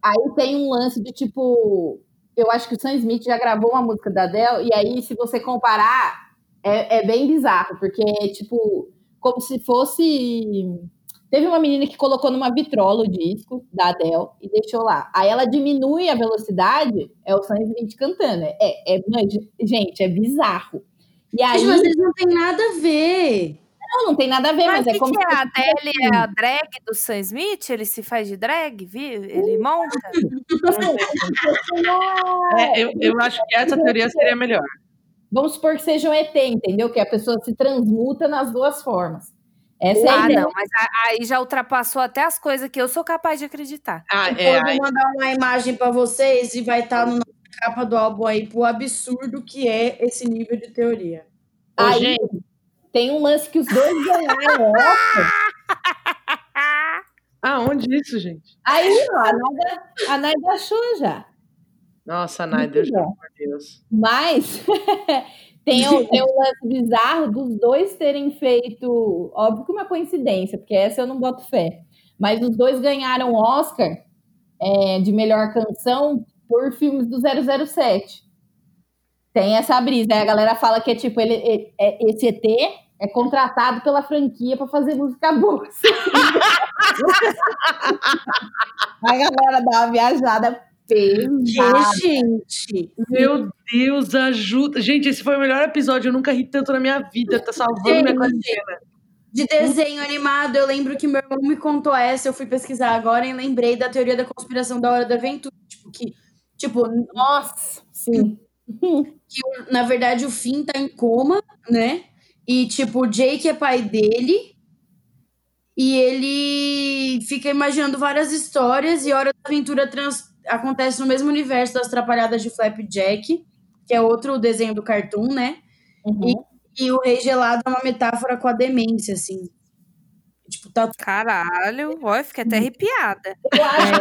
aí tem um lance de tipo. Eu acho que o Sam Smith já gravou uma música da Adele, e aí, se você comparar, é, é bem bizarro, porque é tipo, como se fosse. Teve uma menina que colocou numa vitrola o disco da Adele e deixou lá. Aí ela diminui a velocidade, é o Sam Smith cantando. É, é, gente, é bizarro. E aí, mas eles não tem nada a ver. Não, não tem nada a ver, mas, mas é como. Que é? A Adele é a drag do Sam Smith? Ele se faz de drag, viu? Ele monta? é, eu, eu acho que essa teoria seria melhor. Vamos supor que seja um ET, entendeu? Que a pessoa se transmuta nas duas formas. Essa ah, é não, mas aí já ultrapassou até as coisas que eu sou capaz de acreditar. Ah, é, eu vou mandar uma imagem para vocês e vai estar no nosso capa do álbum aí pro absurdo que é esse nível de teoria. Ô, Aí gente, tem um lance que os dois ganharam Oscar. ah, onde isso, gente? Aí, ó, a Naida, a Naida achou já. Nossa, pelo bom. amor de Deus. Mas tem, um, tem um lance bizarro dos dois terem feito. Óbvio que uma coincidência, porque essa eu não boto fé. Mas os dois ganharam Oscar é, de melhor canção por filmes do 007. Tem essa brisa. Aí a galera fala que é tipo, ele, ele- é- esse ET é contratado pela franquia para fazer música boa. a galera dá uma viajada pesada. Gente, Meu Deus, ajuda. Gente, esse foi o melhor episódio. Eu nunca ri tanto na minha vida. Tá salvando minha quarentena. de desenho animado, eu lembro que meu irmão me contou essa, eu fui pesquisar agora e lembrei da teoria da conspiração da Hora da Aventura. Tipo, que, tipo, Nossa, sim. que na verdade o Finn tá em coma, né? E tipo, o Jake é pai dele. E ele fica imaginando várias histórias e Hora da Aventura trans- acontece no mesmo universo das Trapalhadas de Flapjack, que é outro desenho do Cartoon, né? Uhum. E o Rei Gelado é uma metáfora com a demência, assim. Tipo, tá Caralho, ó, eu fiquei até arrepiada. Eu acho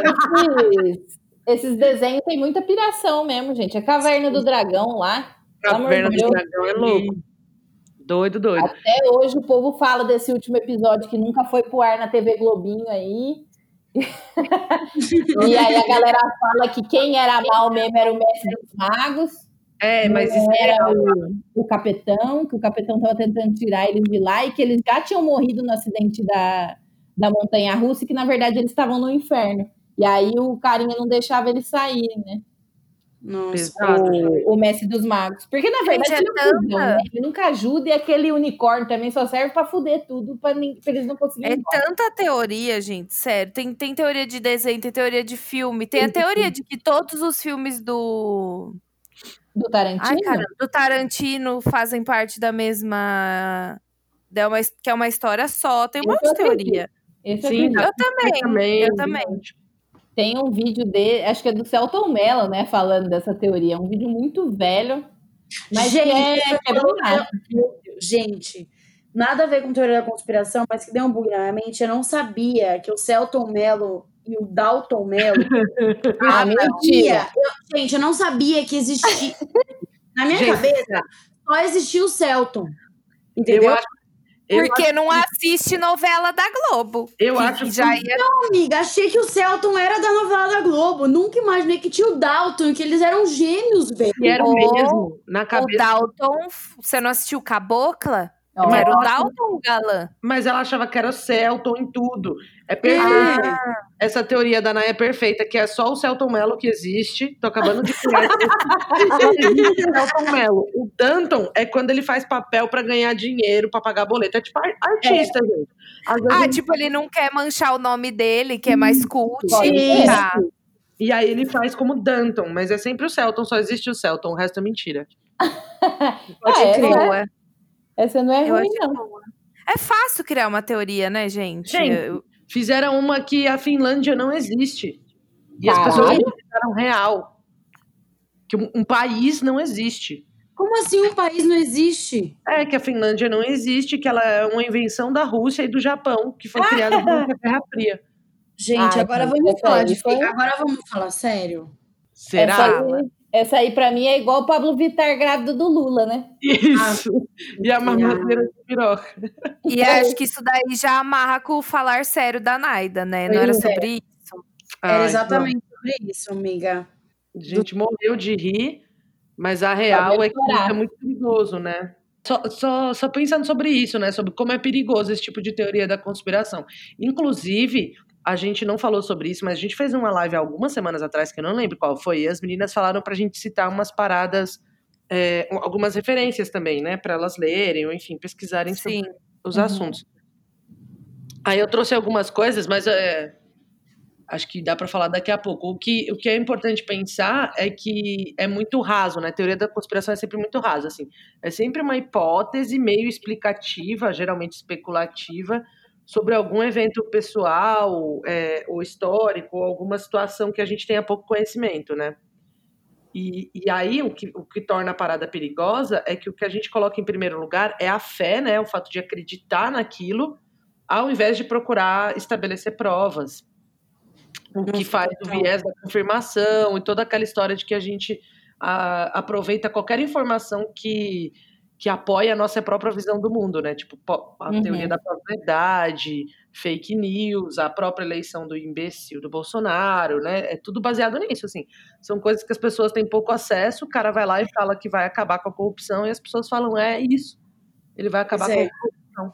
que esses, desenhos têm muita piração mesmo, gente. A Caverna do Dragão lá. Caverna do. Dragão é louco. Doido, doido. Até hoje o povo fala desse último episódio que nunca foi pro ar na TV Globinho aí. e aí a galera fala que quem era mal mesmo era o Mestre dos Magos. É, mas isso é era real. o, o capitão, que o capitão tava tentando tirar eles de lá e que eles já tinham morrido no acidente da, da montanha russa e que na verdade eles estavam no inferno. E aí o carinha não deixava eles saírem, né? Nossa. Pesado. O, o mestre dos magos. Porque na verdade é ele, né? ele nunca ajuda e aquele unicórnio também só serve pra fuder tudo, pra eles não conseguirem. É tanta teoria, gente, sério. Tem, tem teoria de desenho, tem teoria de filme, tem a teoria de que todos os filmes do. Do Tarantino? Ai, caramba, do Tarantino fazem parte da mesma. É uma, que é uma história só. Tem um monte de eu teoria. Eu Sim, acredito. Eu também, também. eu também. Tem um vídeo dele, acho que é do Celton Mello, né? Falando dessa teoria. É um vídeo muito velho. Mas Gente, é, é Gente, nada a ver com teoria da conspiração, mas que deu um bug na minha mente. Eu não sabia que o Celton Mello e o Dalton Mello. Ah, mentira. Sabia. Eu- gente, eu não sabia que existia. Na minha Gente, cabeça, só existia o Celton. Entendeu? Eu acho, eu Porque não assiste novela da Globo. Eu que acho já que- ia. Amiga, achei que o Celton era da novela da Globo. Nunca imaginei que tinha o Dalton, que eles eram gêmeos, velho. que era o Ou- mesmo na O cabeça. Dalton. Você não assistiu Cabocla? Que era o. Dalton o galã. Mas ela achava que era o Celton em tudo. É perfeito. Essa teoria da Naya é perfeita, que é só o Celton Mello que existe. Tô acabando de criar Celton Mello. O Danton é quando ele faz papel pra ganhar dinheiro, pra pagar boleto. É tipo ar- artista, gente. Às vezes Ah, ele- tipo, ele não quer manchar o nome dele, que é mais cult. Tá. E aí ele faz como Danton, mas é sempre o Celton, só existe o Celton, o resto é mentira. Pode É, crer. Essa- não é Eu ruim, não. boa. É fácil criar uma teoria, né, gente? Gente, Eu- Fizeram uma que a Finlândia não existe. E as Caralho. pessoas fizeram real. Que um, um país não existe. Como assim um país não existe? É que a Finlândia não existe, que ela é uma invenção da Rússia e do Japão, que foi criada durante a Guerra Fria. Gente, Ai, agora vamos essa falar de foi- Agora vamos falar sério. Será? Essa aí, essa aí, pra mim, é igual o Pablo Vittar grávido do Lula, né? Isso. e a mamadeira de piroca. E acho que isso daí já amarra com o falar sério da Naida, né? Não era é. sobre isso? Era Ai, exatamente sobre isso, amiga. gente morreu de rir, mas a real é que é muito perigoso, né? Só, só, só pensando sobre isso, né? Sobre como é perigoso esse tipo de teoria da conspiração. Inclusive, a gente não falou sobre isso, mas a gente fez uma live algumas semanas atrás, que eu não lembro qual foi, e as meninas falaram pra gente citar umas paradas, é, algumas referências também, né? Pra elas lerem, ou enfim, pesquisarem sobre Sim. os Uhum. assuntos. Aí eu trouxe algumas coisas, mas é, acho que dá para falar daqui a pouco. O que, o que é importante pensar é que é muito raso, né? A teoria da conspiração é sempre muito rasa, assim. É sempre uma hipótese meio explicativa, geralmente especulativa, sobre algum evento pessoal, é, ou histórico, ou alguma situação que a gente tenha pouco conhecimento, né? E, e aí o que, o que torna a parada perigosa é que o que a gente coloca em primeiro lugar é a fé, né? O fato de acreditar naquilo, ao invés de procurar estabelecer provas. O que faz o viés da confirmação e toda aquela história de que a gente a, aproveita qualquer informação que, que apoia a nossa própria visão do mundo, né? Tipo, a Uhum. teoria da verdade, fake news, a própria eleição do imbecil do Bolsonaro, né? É tudo baseado nisso, assim. São coisas que as pessoas têm pouco acesso, o cara vai lá e fala que vai acabar com a corrupção e as pessoas falam, é isso. Ele vai acabar é. com a corrupção.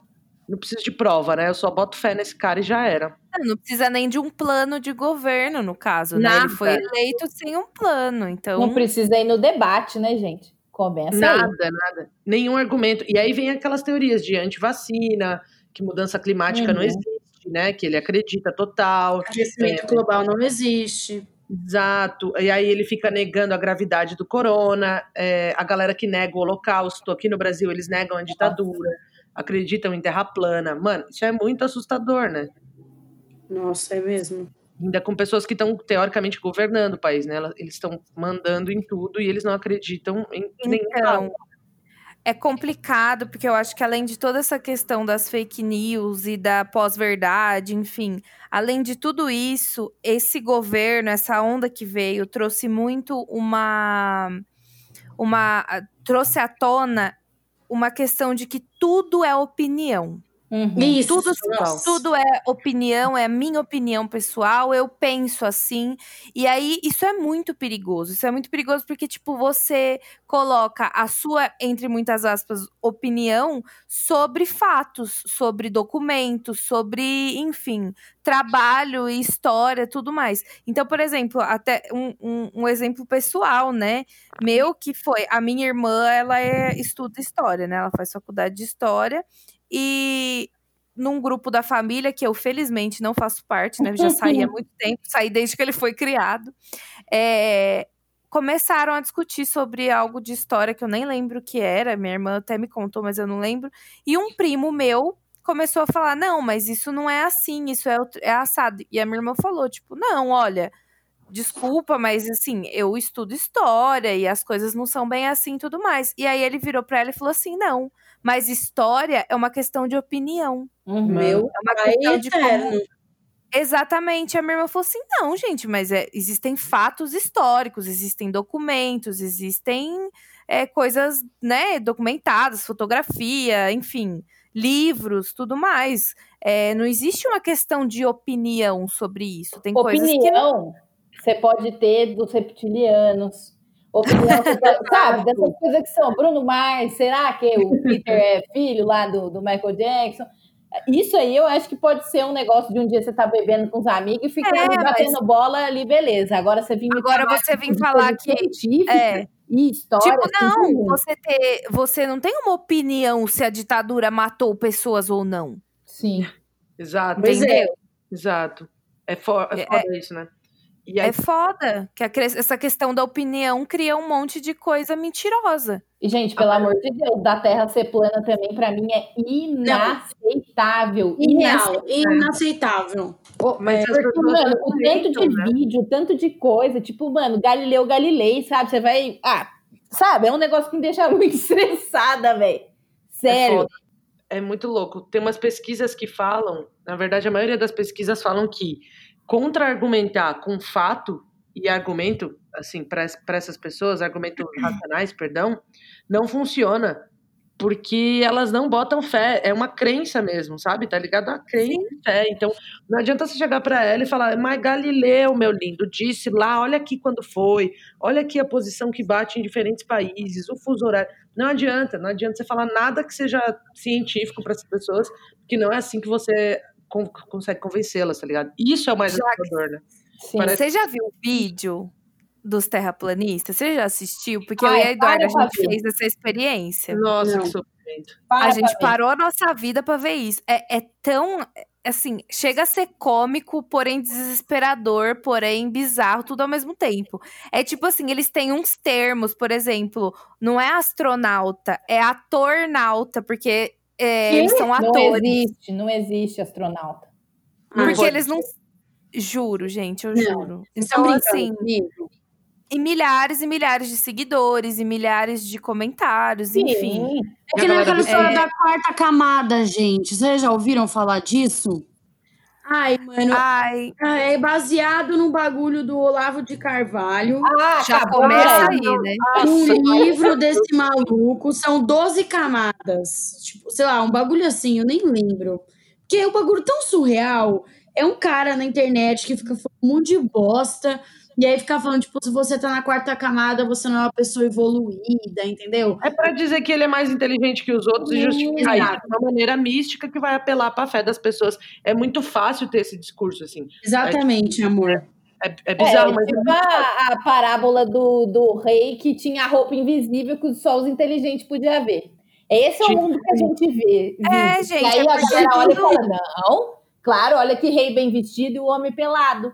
Não preciso de prova, né? Eu só boto fé nesse cara e já era. Não precisa nem de um plano de governo, no caso, né? Ele Nada. foi eleito sem um plano, então... Não precisa ir no debate, né, gente? Começa aí. Nada, nada. Nenhum argumento. E aí vem aquelas teorias de antivacina, que mudança climática não Uhum. existe, né? Que ele acredita total. Aquecimento É. global não existe. Exato. E aí ele fica negando a gravidade do corona. é, a galera que nega o holocausto. Aqui no Brasil, eles negam a ditadura. Acreditam em terra plana. Mano, isso é muito assustador, né? Nossa, é mesmo. Ainda com pessoas que estão, teoricamente, governando o país, né? Eles estão mandando em tudo e eles não acreditam em nenhum Então, lado. é complicado, porque eu acho que além de toda essa questão das fake news e da pós-verdade, enfim, além de tudo isso, esse governo, essa onda que veio, trouxe muito uma. uma trouxe à tona uma questão de que tudo é opinião. Uhum. Isso, Tudo, nossa. tudo é opinião, é minha opinião pessoal, eu penso assim. E aí, isso é muito perigoso. Isso é muito perigoso porque, tipo, você coloca a sua, entre muitas aspas, opinião sobre fatos, sobre documentos, sobre, enfim, trabalho e história, tudo mais. Então, por exemplo, até um, um, um exemplo pessoal, né? Meu, que foi, a minha irmã, ela é, estuda história, né? Ela faz faculdade de história. E num grupo da família, que eu felizmente não faço parte, né? Já saí há muito tempo, saí desde que ele foi criado. é, começaram a discutir sobre algo de história que eu nem lembro o que era. Minha irmã até me contou, mas eu não lembro. E um primo meu começou a falar: não, mas isso não é assim, isso é, é assado. E a minha irmã falou: tipo, não, olha. Desculpa, mas assim, eu estudo história e as coisas não são bem assim e tudo mais. E aí ele virou pra ela e falou assim: não, mas história é uma questão de opinião. Uhum. Meu É uma pai questão de como eterno. Exatamente. A minha irmã falou assim: não, gente, mas é, existem fatos históricos, existem documentos, existem é, coisas, né, documentadas, fotografia, enfim, livros, tudo mais. É, não existe uma questão de opinião sobre isso. Tem coisas que. Opinião você pode ter dos reptilianos. Opinião, sabe? Dessas coisas que são Bruno Mars, será que o Peter é filho lá do, do Michael Jackson? Isso aí eu acho que pode ser um negócio de um dia você tá bebendo com os amigos e ficar É, batendo bola ali, beleza. Agora você vir me Agora você vir falar que. É, e história. tipo, assim, não, hum, você, ter, você não tem uma opinião se a ditadura matou pessoas ou não. Sim. Exato. Pois é. Entendeu? Exato. É, fo é É- foda isso, né? E aí, É foda que a essa questão da opinião cria um monte de coisa mentirosa. E, gente, pelo amor de Deus, da Terra ser plana também, pra mim, é inaceitável. Irreal, inaceitável. Ô, Mas é, Porque, mano, o tanto de né? vídeo, o tanto de coisa, tipo, mano, Galileu Galilei, sabe? Você vai. Ah, sabe? É um negócio que me deixa muito estressada, velho. É Sério. foda. É muito louco. Tem umas pesquisas que falam, na verdade, a maioria das pesquisas falam que contra-argumentar com fato e argumento, assim, para essas pessoas, argumentos racionais, perdão, não funciona. Porque elas não botam fé, é uma crença mesmo, sabe? Tá ligado a crença e fé. Então, não adianta você chegar para ela e falar, mas Galileu, meu lindo, disse lá, olha aqui quando foi, olha aqui a posição que bate em diferentes países, o fuso horário. Não adianta, não adianta você falar nada que seja científico para essas pessoas, que não é assim que você con- consegue convencê-las, tá ligado? Isso é o mais assustador, né? Sim. Parece- Você já viu o vídeo dos terraplanistas? Você já assistiu? Porque eu Ai, e a Eduarda, a para, gente Fabi. fez essa experiência. Nossa, Não. que sofrimento. Para A gente pra ver. parou a nossa vida pra ver isso. É, é tão. Assim, chega a ser cômico, porém desesperador, porém bizarro, tudo ao mesmo tempo. É tipo assim, eles têm uns termos, por exemplo, não é astronauta, é atornauta, porque é, eles são Não atores. existe, não existe astronauta. Não Porque pode eles não. Juro, gente, eu Não, juro. Então, brincando assim, comigo? E milhares e milhares de seguidores, e milhares de comentários, enfim. É que nem aquela história É. da quarta camada, gente. Vocês já ouviram falar disso? Ai, mano. Ai, É baseado num bagulho do Olavo de Carvalho. Ah, já acabou, começa né? aí, né? Um livro desse maluco são 12 camadas. Tipo, sei lá, um bagulho assim, eu nem lembro. Porque é um bagulho tão surreal. É um cara na internet que fica falando um monte de bosta. E aí fica falando, tipo, se você tá na quarta camada, você não é uma pessoa evoluída, entendeu? É pra dizer que ele é mais inteligente que os outros e justificar isso de uma maneira mística que vai apelar pra fé das pessoas. É muito fácil ter esse discurso, assim. Exatamente, amor. É, é bizarro, é, mas. tipo a, a parábola do, do rei que tinha a roupa invisível que só os inteligentes podiam ver. Esse é o mundo que a gente vê. É, gente, E aí é a galera olha e fala: não, claro, olha que rei bem vestido e o homem pelado.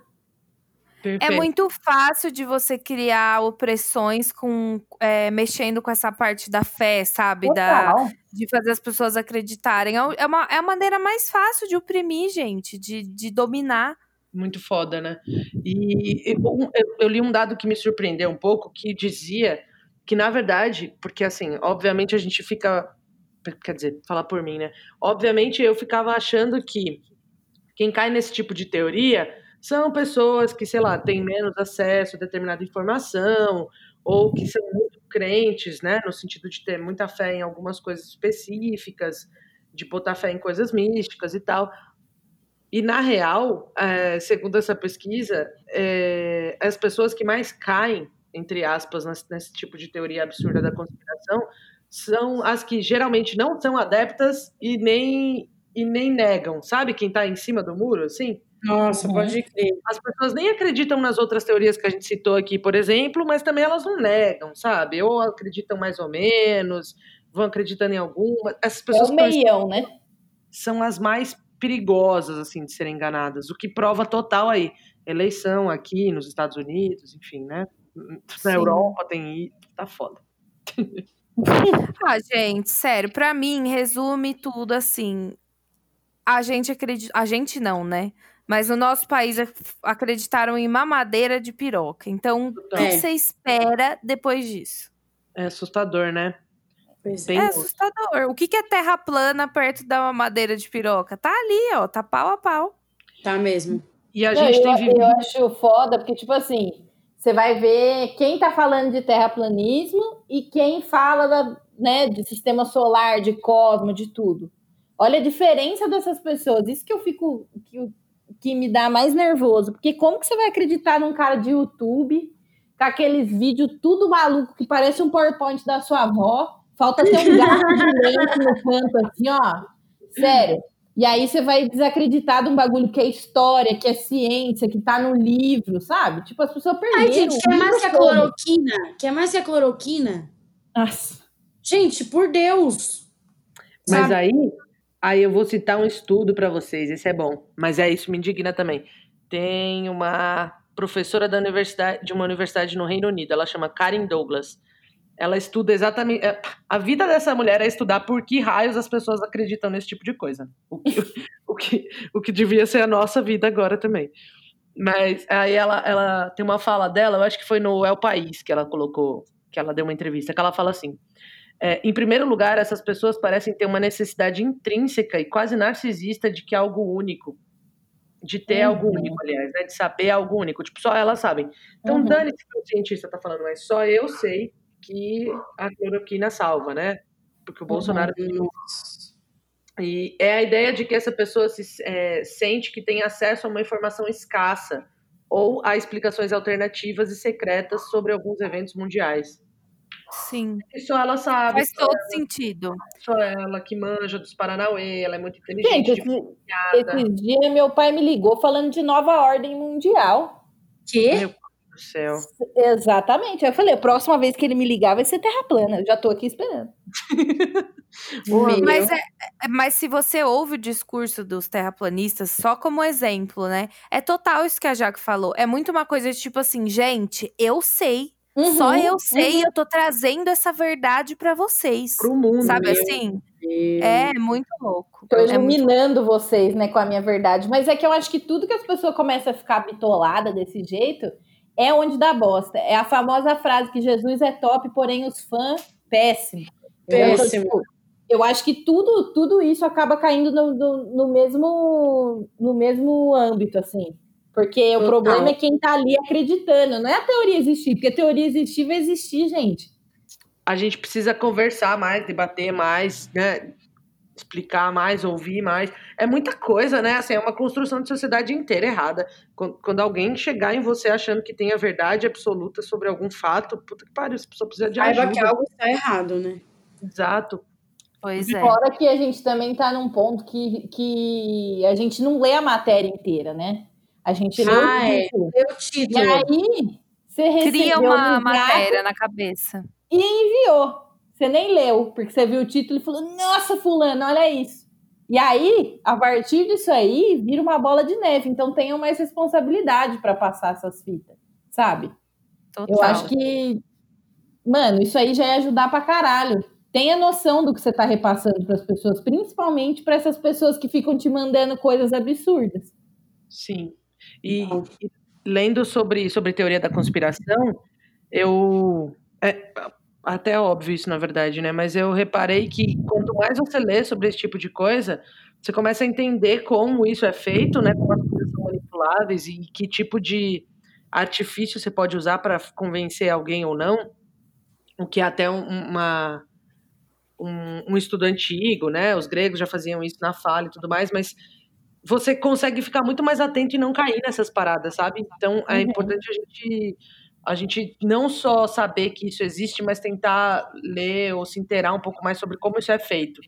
É Perfeito. muito fácil de você criar opressões com é, mexendo com essa parte da fé, sabe? Da, de fazer as pessoas acreditarem. É é uma, é a maneira mais fácil de oprimir, gente, de, de dominar. Muito foda, né? E eu, eu- eu li um dado que me surpreendeu um pouco, que dizia que, na verdade, porque assim, obviamente a gente fica. Quer dizer, falar por mim, né? Obviamente eu ficava achando que quem cai nesse tipo de teoria são pessoas que, sei lá, têm menos acesso a determinada informação, ou que são muito crentes, né? No sentido de ter muita fé em algumas coisas específicas, de botar fé em coisas místicas e tal. E, na real, é, segundo essa pesquisa, é, as pessoas que mais caem, entre aspas, nesse, nesse tipo de teoria absurda da conspiração, são as que geralmente não são adeptas e nem, e nem negam. Sabe quem está em cima do muro, assim? Nossa, pode crer. As pessoas nem acreditam nas outras teorias que a gente citou aqui, por exemplo, mas também elas não negam, sabe? Ou acreditam mais ou menos, vão acreditando em alguma. Essas É pessoas o parecem- meião, né? são as mais perigosas assim de serem enganadas, o que prova total aí eleição aqui nos Estados Unidos, enfim, né? Na Sim. Europa tem tá foda. Ah, gente, sério, pra mim, resume tudo assim. A gente acredita. A gente não, né? Mas no nosso país ac- acreditaram em mamadeira de piroca. Então, o que É. você espera depois disso? É assustador, né? Bem É assustador. O que que é terra plana perto da mamadeira de piroca? Tá ali, ó, tá pau a pau. Tá mesmo. E a gente eu, tem vivido eu acho foda, porque, tipo assim, você vai ver quem tá falando de terraplanismo e quem fala da, né, de sistema solar, de cosmo, de tudo. Olha a diferença dessas pessoas. Isso que eu fico. que, que me dá mais nervoso. Porque como que você vai acreditar num cara de YouTube com aqueles vídeos tudo maluco que parece um PowerPoint da sua avó? Falta ter um gato de lente no canto, assim, ó. Sério. E aí você vai desacreditar de um bagulho que é história, que é ciência, que tá no livro, sabe? Tipo, as pessoas perderam. Ai, gente, quer mais que a cloroquina? Quer mais que a cloroquina? Nossa. Gente, por Deus. Mas Sabe? aí, aí eu vou citar um estudo para vocês, esse é bom. Mas é isso me indigna também. Tem uma professora da universidade, de uma universidade no Reino Unido, ela chama Karen Douglas. Ela estuda exatamente. é, A vida dessa mulher é estudar por que raios as pessoas acreditam nesse tipo de coisa. O que, o que, o que devia ser a nossa vida agora também. Mas aí ela, ela tem uma fala dela, eu acho que foi no El País que ela colocou, que ela deu uma entrevista, que ela fala assim: é, em primeiro lugar, essas pessoas parecem ter uma necessidade intrínseca e quase narcisista de que é algo único. De ter Uhum. algo único, aliás, né? De saber algo único. Tipo, só elas sabem. Então, Uhum. dane-se que o cientista tá falando, mas só eu sei que a cloroquina salva, né? Porque o Bolsonaro. E é a ideia de que essa pessoa se é, sente que tem acesso a uma informação escassa ou a explicações alternativas e secretas sobre alguns eventos mundiais. Sim. E só ela sabe. Faz todo sentido. Só ela que manja dos Paranauê, ela é muito inteligente. Gente, esse, dia meu pai me ligou falando de nova ordem mundial. Quê? Meu Deus do céu. Exatamente. Eu falei, a próxima vez que ele me ligar vai ser terra plana. Eu já tô aqui esperando. Mas, é, é- mas se você ouve o discurso dos terraplanistas, só como exemplo, né? É total isso que a Jaque falou. É muito uma coisa de tipo assim, gente, eu sei. Só Uhum, eu sei, uhum. eu tô trazendo essa verdade pra vocês. Pro mundo. Sabe né? assim? É muito louco. Tô É iluminando vocês, né, com a minha verdade. Mas é que eu acho que tudo que as pessoas começam a ficar bitolada desse jeito é onde dá bosta. É a famosa frase que Jesus é top, porém os fãs, péssimo. Péssimo. Então, tipo, eu acho que tudo, tudo isso acaba caindo no, no, no mesmo, no mesmo âmbito, assim. Porque o Total. problema é quem tá ali acreditando, não é a teoria existir, porque a teoria existir vai existir, gente. A gente precisa conversar mais, debater mais, né? Explicar mais, ouvir mais. É muita coisa, né? Assim, é uma construção de sociedade inteira errada. Quando, alguém chegar em você achando que tem a verdade absoluta sobre algum fato, puta que pariu, essa pessoa precisa de Saiba que ajuda. algo está errado, né? Exato. Pois é. Fora que a gente também tá num ponto que, que a gente não lê a matéria inteira, né? A gente lê Ah, o é. título. E aí, você recebeu Cria uma matéria na cabeça. e enviou. Você nem leu, porque você viu o título e falou: Nossa, Fulano, olha isso. E aí, a partir disso aí, vira uma bola de neve. Então, tenham mais responsabilidade para passar essas fitas, sabe? Total. Eu acho que, mano, isso aí já ia ajudar pra caralho. Tenha noção do que você tá repassando para as pessoas, principalmente para essas pessoas que ficam te mandando coisas absurdas. Sim. E, e lendo sobre, sobre teoria da conspiração, eu. É, até é óbvio isso, na verdade, né? Mas eu reparei que quanto mais você lê sobre esse tipo de coisa, você começa a entender como isso é feito, né? Como as coisas são manipuláveis e que tipo de artifício você pode usar para convencer alguém ou não. O que é até um- uma, um, um estudo antigo, né? Os gregos já faziam isso na fala e tudo mais, mas você consegue ficar muito mais atento e não cair nessas paradas, sabe? Então é Uhum. importante a gente a gente não só saber que isso existe, mas tentar ler ou se inteirar um pouco mais sobre como isso é feito,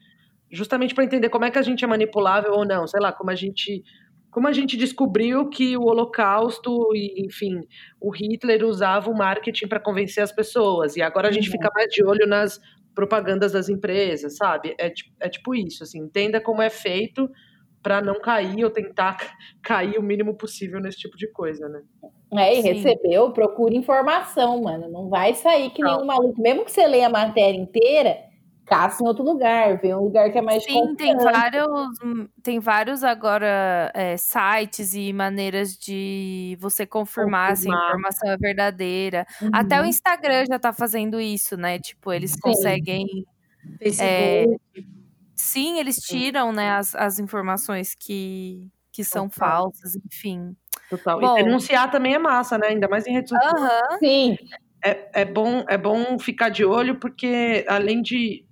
justamente para entender como é que a gente é manipulável ou não, sei lá, como a gente como a gente descobriu que o Holocausto e, enfim, o Hitler usava o marketing para convencer as pessoas, e agora a gente Uhum. fica mais de olho nas propagandas das empresas, sabe? É, ti- é tipo isso, assim, entenda como é feito para não cair ou tentar cair o mínimo possível nesse tipo de coisa, né? É, e Sim. recebeu, procura informação, mano. Não vai sair que nem um maluco. Mesmo que você leia a matéria inteira, caça em outro lugar, vê um lugar que é mais Sim, tem vários, tem vários agora é, sites e maneiras de você confirmar se a Confirmar. informação é verdadeira. Até o Uhum. Instagram já tá fazendo isso, né? Tipo, eles Sim. conseguem. Facebook. Sim, eles tiram, né, as, as informações que, que são Total. falsas, enfim. Total. Bom. E denunciar também é massa, né? Ainda mais em redes sociais. Aham. Sim, é, é, bom, é bom ficar de olho, porque além de.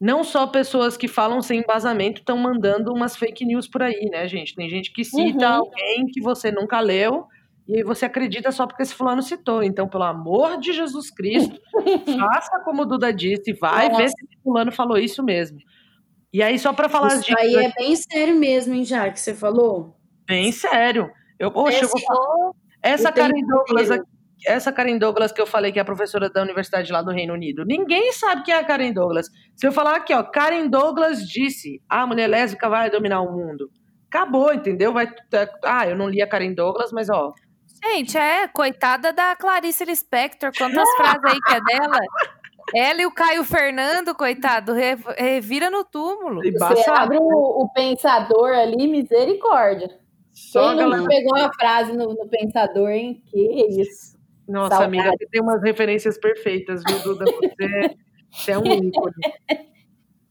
Não só pessoas que falam sem embasamento estão mandando umas fake news por aí, né, gente? Tem gente que cita Uhum. alguém que você nunca leu e aí você acredita só porque esse fulano citou. Então, pelo amor de Jesus Cristo, faça como o Duda disse, vai Nossa. ver se esse fulano falou isso mesmo. E aí, só para falar Isso dicas aí é bem sério mesmo, hein, já que você falou. bem sério. Eu, poxa, eu vou falar. Essa Karen Douglas aqui, essa Karen Douglas que eu falei que é a professora da universidade lá do Reino Unido. Ninguém sabe quem é a Karen Douglas. Se eu falar aqui, ó, Karen Douglas disse: "Ah, a mulher lésbica vai dominar o mundo". Acabou, entendeu? Vai ah, eu não li a Karen Douglas, mas ó, Gente, é, coitada da Clarice Lispector, quantas frases aí que é dela? Ela e o Caio Fernando, coitado, re- revira no túmulo. você abre o, o pensador ali, misericórdia. Só a Quem galera. não pegou a frase no, no pensador, hein? Que isso. Nossa, Saudade. amiga, você tem umas referências perfeitas, viu, Duda? Você, você é um ícone.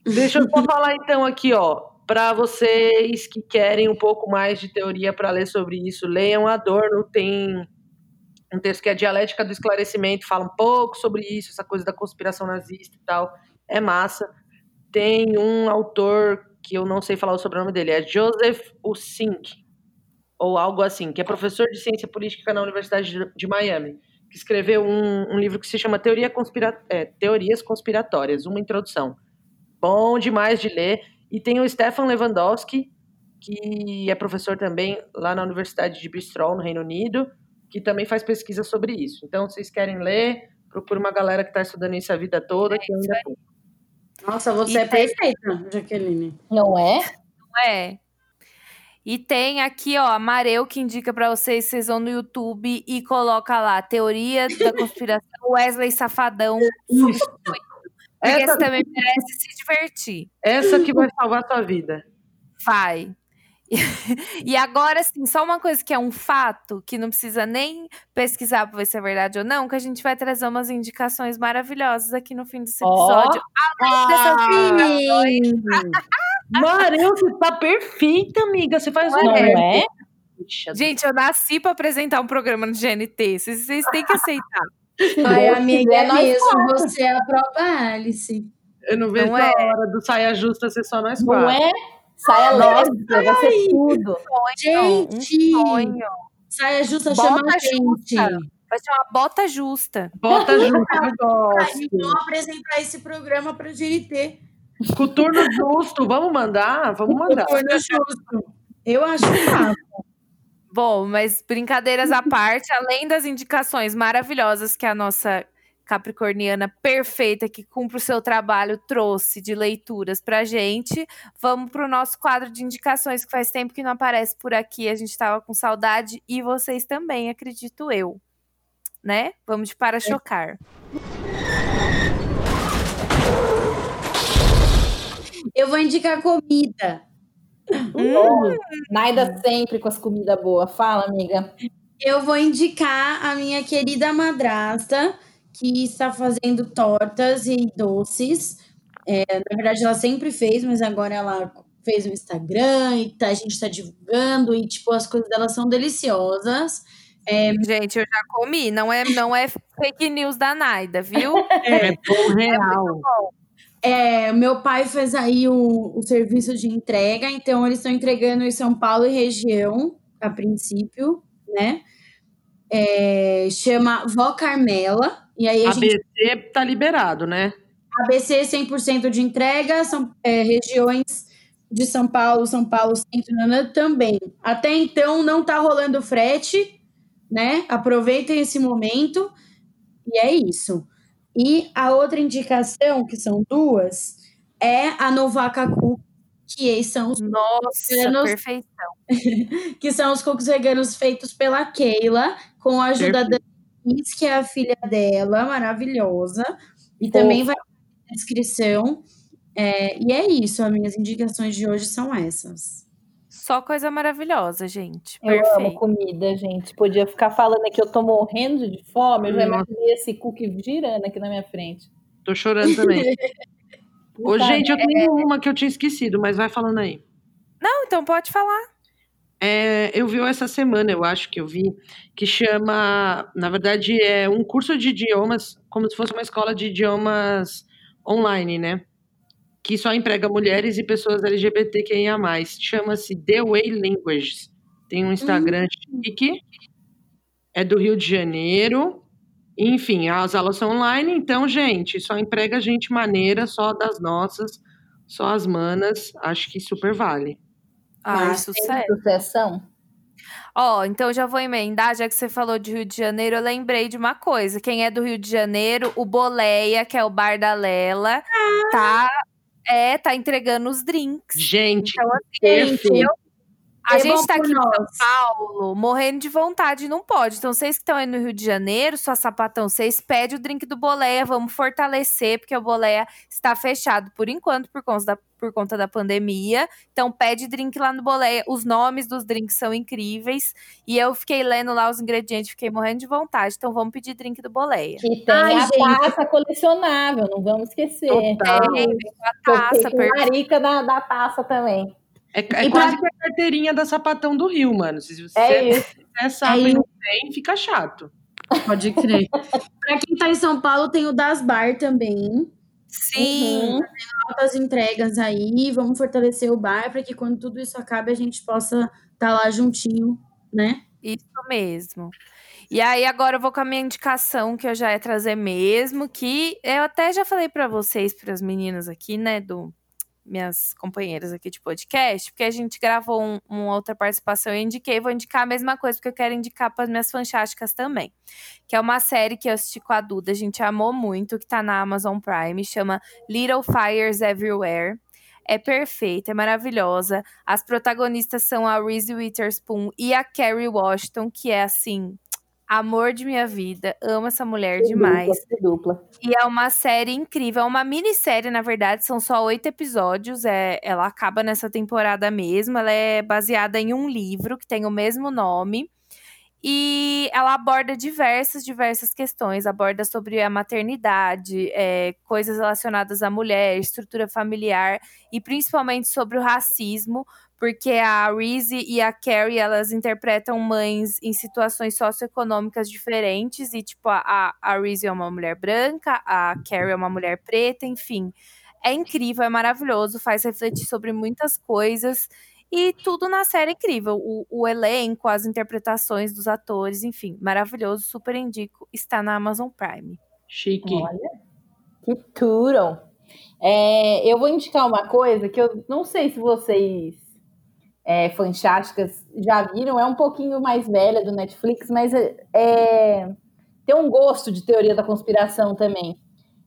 Deixa eu só falar então aqui, ó, para vocês que querem um pouco mais de teoria para ler sobre isso, leiam Adorno, tem um texto que é Dialética do Esclarecimento, fala um pouco sobre isso, essa coisa da conspiração nazista e tal, é massa. Tem um autor que eu não sei falar o sobrenome dele, é Joseph Usink, ou algo assim, que é professor de ciência política na Universidade de- de Miami, que escreveu um, um livro que se chama Teoria Conspira é, Teorias Conspiratórias, uma introdução. Bom demais de ler. E tem o Stefan Lewandowski, que é professor também lá na Universidade de Bristol, no Reino Unido, que também faz pesquisa sobre isso. Então, se vocês querem ler, procure uma galera que está estudando isso a vida toda, que ainda tem. Nossa, você E é tem- perfeita, Jaqueline. Não é? É. E tem aqui, ó, Amareu, que indica pra vocês, vocês vão no YouTube e coloca lá, teoria da conspiração, Wesley Safadão. Porque Essa, você também merece se divertir. essa que vai salvar a sua vida. Vai. E agora, assim, só uma coisa que é um fato, que não precisa nem pesquisar para ver se é verdade ou não, que a gente vai trazer umas indicações maravilhosas aqui no fim desse episódio. Oh. Além dessas Mareu, você tá perfeita, amiga. Você faz Não um é? Gente, eu nasci para apresentar um programa no GNT. Vocês, vocês têm que aceitar. Ai, amiga, é mesmo. quatro. Você é a própria Alice. Eu não vejo Não a é. hora do saia justa ser só nós Não quatro. é? Saia lésbica, vai ser tudo. Gente! Um sonho. Saia justa Bota chama a gente. justa. Vai ser uma bota justa. Bota junto, eu gosto. então apresentar esse programa pra GNT. Coturno justo, vamos mandar? Vamos mandar. Foi no justo. Eu acho massa. Bom, mas brincadeiras à parte, além das indicações maravilhosas que a nossa capricorniana perfeita, que cumpre o seu trabalho, trouxe de leituras pra gente, vamos pro nosso quadro de indicações, que faz tempo que não aparece por aqui, a gente tava com saudade, e vocês também, acredito eu. Né? Vamos de para chocar. Eu vou indicar comida. Hum, Naida sempre com as comidas boas. Fala, amiga. Eu vou indicar a minha querida madrasta, que está fazendo tortas e doces. É, na verdade, ela sempre fez, mas agora ela fez o Instagram e tá- a gente está divulgando. E, tipo, as coisas dela são deliciosas. Gente, eu já comi, não é, não é fake news da Naida, viu? É bom real. É, meu pai fez aí o, o serviço de entrega, então eles estão entregando em São Paulo e região, a princípio, né? É, chama Vó Carmela. E aí a gente ABC tá liberado, né? ABC 100% de entrega, são é, regiões de São Paulo, São Paulo Centro nanã, também. Até então não tá rolando frete, né? Aproveitem esse momento e é isso. E a outra indicação, que são duas, é a Novacacu, que são os Nossa, perfeição. que são os cookies veganos feitos pela Keila, com a ajuda da Denise, que é a filha dela, maravilhosa. E também vai na descrição. É, e é isso, as minhas indicações de hoje são essas. Só coisa maravilhosa, gente. Eu amo Perfeito. comida, gente. Podia ficar falando aqui, eu tô morrendo de fome. Eu já imaginei esse cookie girando aqui na minha frente. Tô chorando também. Ô, gente, eu tenho uma que eu tinha esquecido, mas vai falando aí. Não, então pode falar. É, eu vi essa semana, eu acho que eu vi, que chama, na verdade, é um curso de idiomas, como se fosse uma escola de idiomas online, né? Que só emprega mulheres e pessoas LGBTQIA+. Chama-se The Way Languages. Tem um Instagram chique. É do Rio de Janeiro. Enfim, as aulas são online, então, gente, só emprega gente maneira, só das nossas, só as manas. Acho que super vale. Ai, Mas sucesso. sucessão? Ó, então já vou emendar, já que você falou de Rio de Janeiro, eu lembrei de uma coisa. Quem é do Rio de Janeiro, o Boleia, que é o bar da Lela, tá, é, tá entregando os drinks. Gente, Então, assim, perfeito. eu- a Bebam gente tá por aqui em São nós. Paulo, morrendo de vontade, não pode. Então, vocês que estão aí no Rio de Janeiro, sua sapatão, vocês pedem o drink do Boleia, vamos fortalecer, porque o Boleia está fechado por enquanto, por conta da, por conta da pandemia. Então, pede drink lá no Boleia. Os nomes dos drinks são incríveis. E eu fiquei lendo lá os ingredientes, fiquei morrendo de vontade. Então, vamos pedir drink do Boleia. Que tem Ai, a gente. taça colecionável, não vamos esquecer. Total. É, vem com a taça, perfeito. marica da, da taça também. É, é E quase que a carteirinha da sapatão do Rio, mano. Se você É isso. é sapo É e não tem, fica chato. Pode crer. pra quem tá em São Paulo, tem o Das Bar também. Sim. Uhum. Altas entregas aí. Vamos fortalecer o bar para que quando tudo isso acabe, a gente possa estar lá juntinho, né? Isso mesmo. E aí, agora eu vou com a minha indicação, que eu já ia trazer mesmo, que eu até já falei pra vocês, para as meninas aqui, né, do minhas companheiras aqui de podcast, porque a gente gravou um- uma outra participação e indiquei, vou indicar a mesma coisa, porque eu quero indicar para as minhas fantásticas também. Que é uma série que eu assisti com a Duda, a gente amou muito, que tá na Amazon Prime, chama Little Fires Everywhere. É perfeita, é maravilhosa. As protagonistas são a Reese Witherspoon e a Kerry Washington, que é assim Amor de minha vida, amo essa mulher Que demais. Dupla, dupla. E é uma série incrível, é uma minissérie, na verdade, são só oito episódios. É, ela acaba nessa temporada mesmo. Ela é baseada em um livro que tem o mesmo nome. E ela aborda diversas, diversas questões. Aborda sobre a maternidade, é, coisas relacionadas à mulher, estrutura familiar e principalmente sobre o racismo, porque a Reese e a Carrie, elas interpretam mães em situações socioeconômicas diferentes. E, tipo, a, a Reese é uma mulher branca, a Carrie é uma mulher preta, enfim. É incrível, é maravilhoso, faz refletir sobre muitas coisas. E tudo na série é incrível. O, o elenco, as interpretações dos atores, enfim, maravilhoso, super indico. Está na Amazon Prime. Chique. Olha, que turam. É, eu vou indicar uma coisa que eu não sei se vocês é, fantásticas já viram, é um pouquinho mais velha do Netflix, mas é, é- tem um gosto de teoria da conspiração também.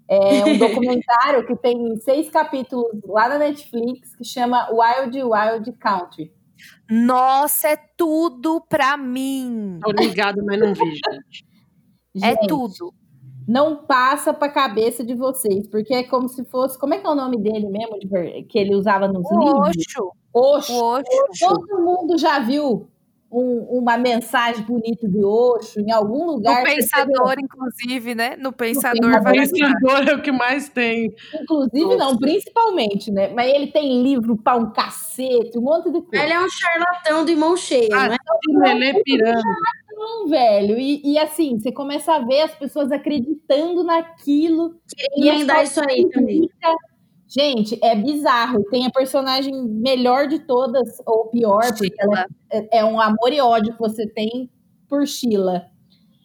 É um documentário que tem seis capítulos lá na Netflix que chama Wild Wild Country. Nossa, é tudo pra mim. Tô ligado, mas não vi, gente. É Gente, tudo. Não passa pra cabeça de vocês, porque é como se fosse. Como é que é o nome dele mesmo, que ele usava nos O livros? Osho. Oxo. O Osho. Todo mundo já viu um- uma mensagem bonita de Oxo em algum lugar. No Pensador, inclusive, né? No Pensador Pensador. estar. cantor é o que mais tem. Inclusive, não, principalmente, né? Mas ele tem livro pra um cacete, um monte de coisa. Ele é um charlatão de mão cheia, Ah, não é? Lelê pirando. Não, velho. E, e assim, você começa a ver as pessoas acreditando naquilo. Queria emendar isso aí também. Gente, é bizarro. Tem a personagem melhor de todas, ou pior, porque ela Sheila. é, é um amor e ódio que você tem por Sheila.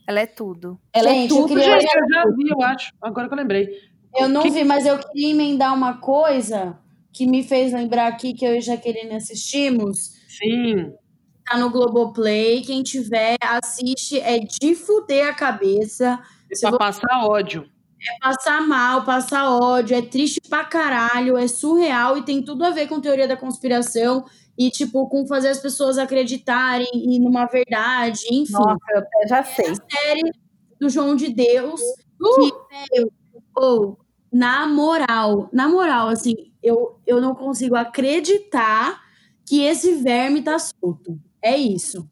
Ela é tudo. Ela Gente, é eu tudo. queria- Gente, eu já vi, eu acho. Agora que eu lembrei. Eu não Que- vi, mas eu queria emendar uma coisa que me fez lembrar aqui que eu e Jaqueline assistimos. Sim. Tá no Globoplay. Quem tiver, assiste. É de fuder a cabeça. É Se pra vo- passar ódio. Passar mal, passar ódio. É triste pra caralho. É surreal e tem tudo a ver com teoria da conspiração. E, tipo, com fazer as pessoas acreditarem e numa verdade. Enfim. Nossa, eu já sei. série do João de Deus. Que, velho, ou, na moral, na moral, assim, eu, eu não consigo acreditar que esse verme tá solto. É isso.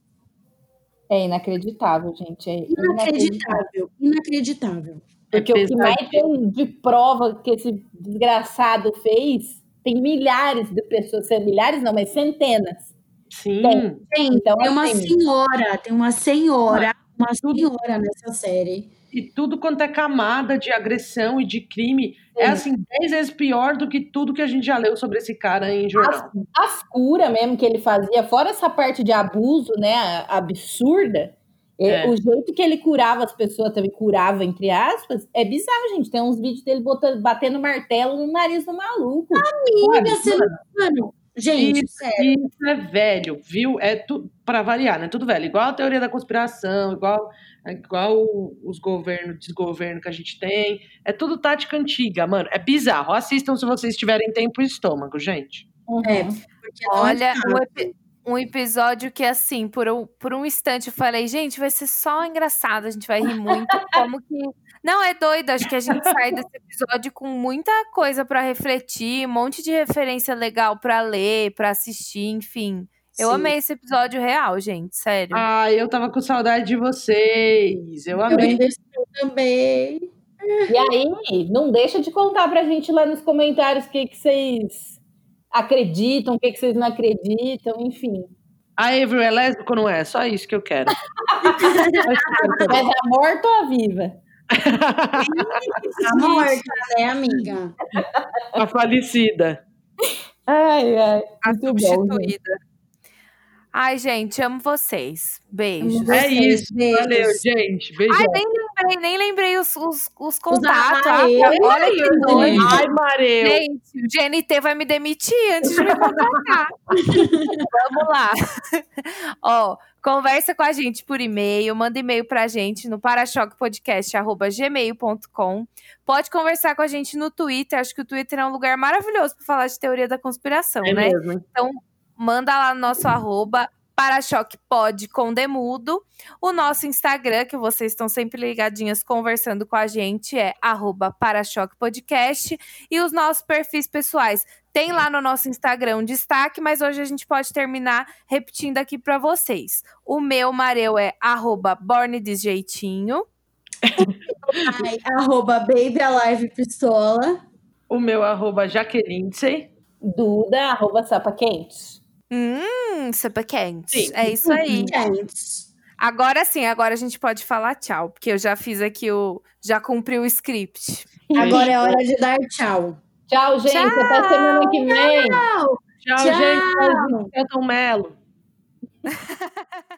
É inacreditável, gente. É inacreditável. Inacreditável. Inacreditável. Porque É o que mais tem de prova que esse desgraçado fez, tem milhares de pessoas, milhares não, mas centenas. Sim. Tem. Tem, Então, tem uma assim- senhora, tem uma senhora, uma senhora nessa série. E tudo quanto é camada de agressão e de crime é Sim. assim, dez vezes pior do que tudo que a gente já leu sobre esse cara em jornal. As curas mesmo que ele fazia, fora essa parte de abuso, né, absurda, é, É. o jeito que ele curava as pessoas, também curava, entre aspas, é bizarro, gente. Tem uns vídeos dele botando, batendo martelo no nariz do maluco. Amiga, você não... Mano, gente, Isso, isso é velho, viu? É tudo para variar, né? Tudo velho. Igual a teoria da conspiração, igual, igual os governos, desgoverno que a gente tem. É tudo tática antiga, mano. É bizarro. Assistam se vocês tiverem tempo e estômago, gente. É, Uhum. porque não é Olha, um, epi- um episódio que, assim, por um, por um instante eu falei, gente, vai ser só engraçado, a gente vai rir muito. Como que. Não, é doido. Acho que a gente sai desse episódio com muita coisa pra refletir, um monte de referência legal pra ler, pra assistir, enfim. Eu Sim. amei esse episódio real, gente, sério. Ah, eu tava com saudade de vocês. Eu Eu amei. estou também. E aí, não deixa de contar pra gente lá nos comentários o que, que vocês acreditam, o que, que vocês não acreditam, enfim. A Avery é lésbica ou não é? Só isso que eu quero. Mas é morta ou a viva? A morta, né, amiga? a falecida. Ai, ai. A bom, substituída. Ai, gente, amo vocês. Beijos. É Vocês, isso. beijos. Valeu, gente. Beijo. Ai, nem lembrei, nem lembrei os, os, os contatos. Ah, Ah, eu- olha que doido. Ai, Mareu. Gente, o GNT vai me demitir antes de me contratar. Vamos lá. Ó, conversa com a gente por e-mail, manda e-mail pra gente no parachoquepodcast.gmail.com. Pode conversar com a gente no Twitter. Acho que o Twitter é um lugar maravilhoso pra falar de teoria da conspiração, É né? mesmo. Manda lá no nosso arroba Para-choque Pod com Demudo. O nosso Instagram, que vocês estão sempre ligadinhas conversando com a gente, é arroba Para-choque Podcast. E os nossos perfis pessoais. Tem lá no nosso Instagram um destaque, mas hoje a gente pode terminar repetindo aqui para vocês. O meu Mareu é arroba Borne Desjeitinho. Ai, arroba Baby Alive Pistola. O meu arroba Jaqueline. Duda, arroba Sapa Quente. Hum, sopa quente. Sim. É isso aí. Agora sim, agora a gente pode falar tchau, porque eu já fiz aqui o. Já cumpri o script. agora é hora de dar tchau. Tchau, gente. Até semana que vem. Tchau! Tchau, Tchau. gente. Melo.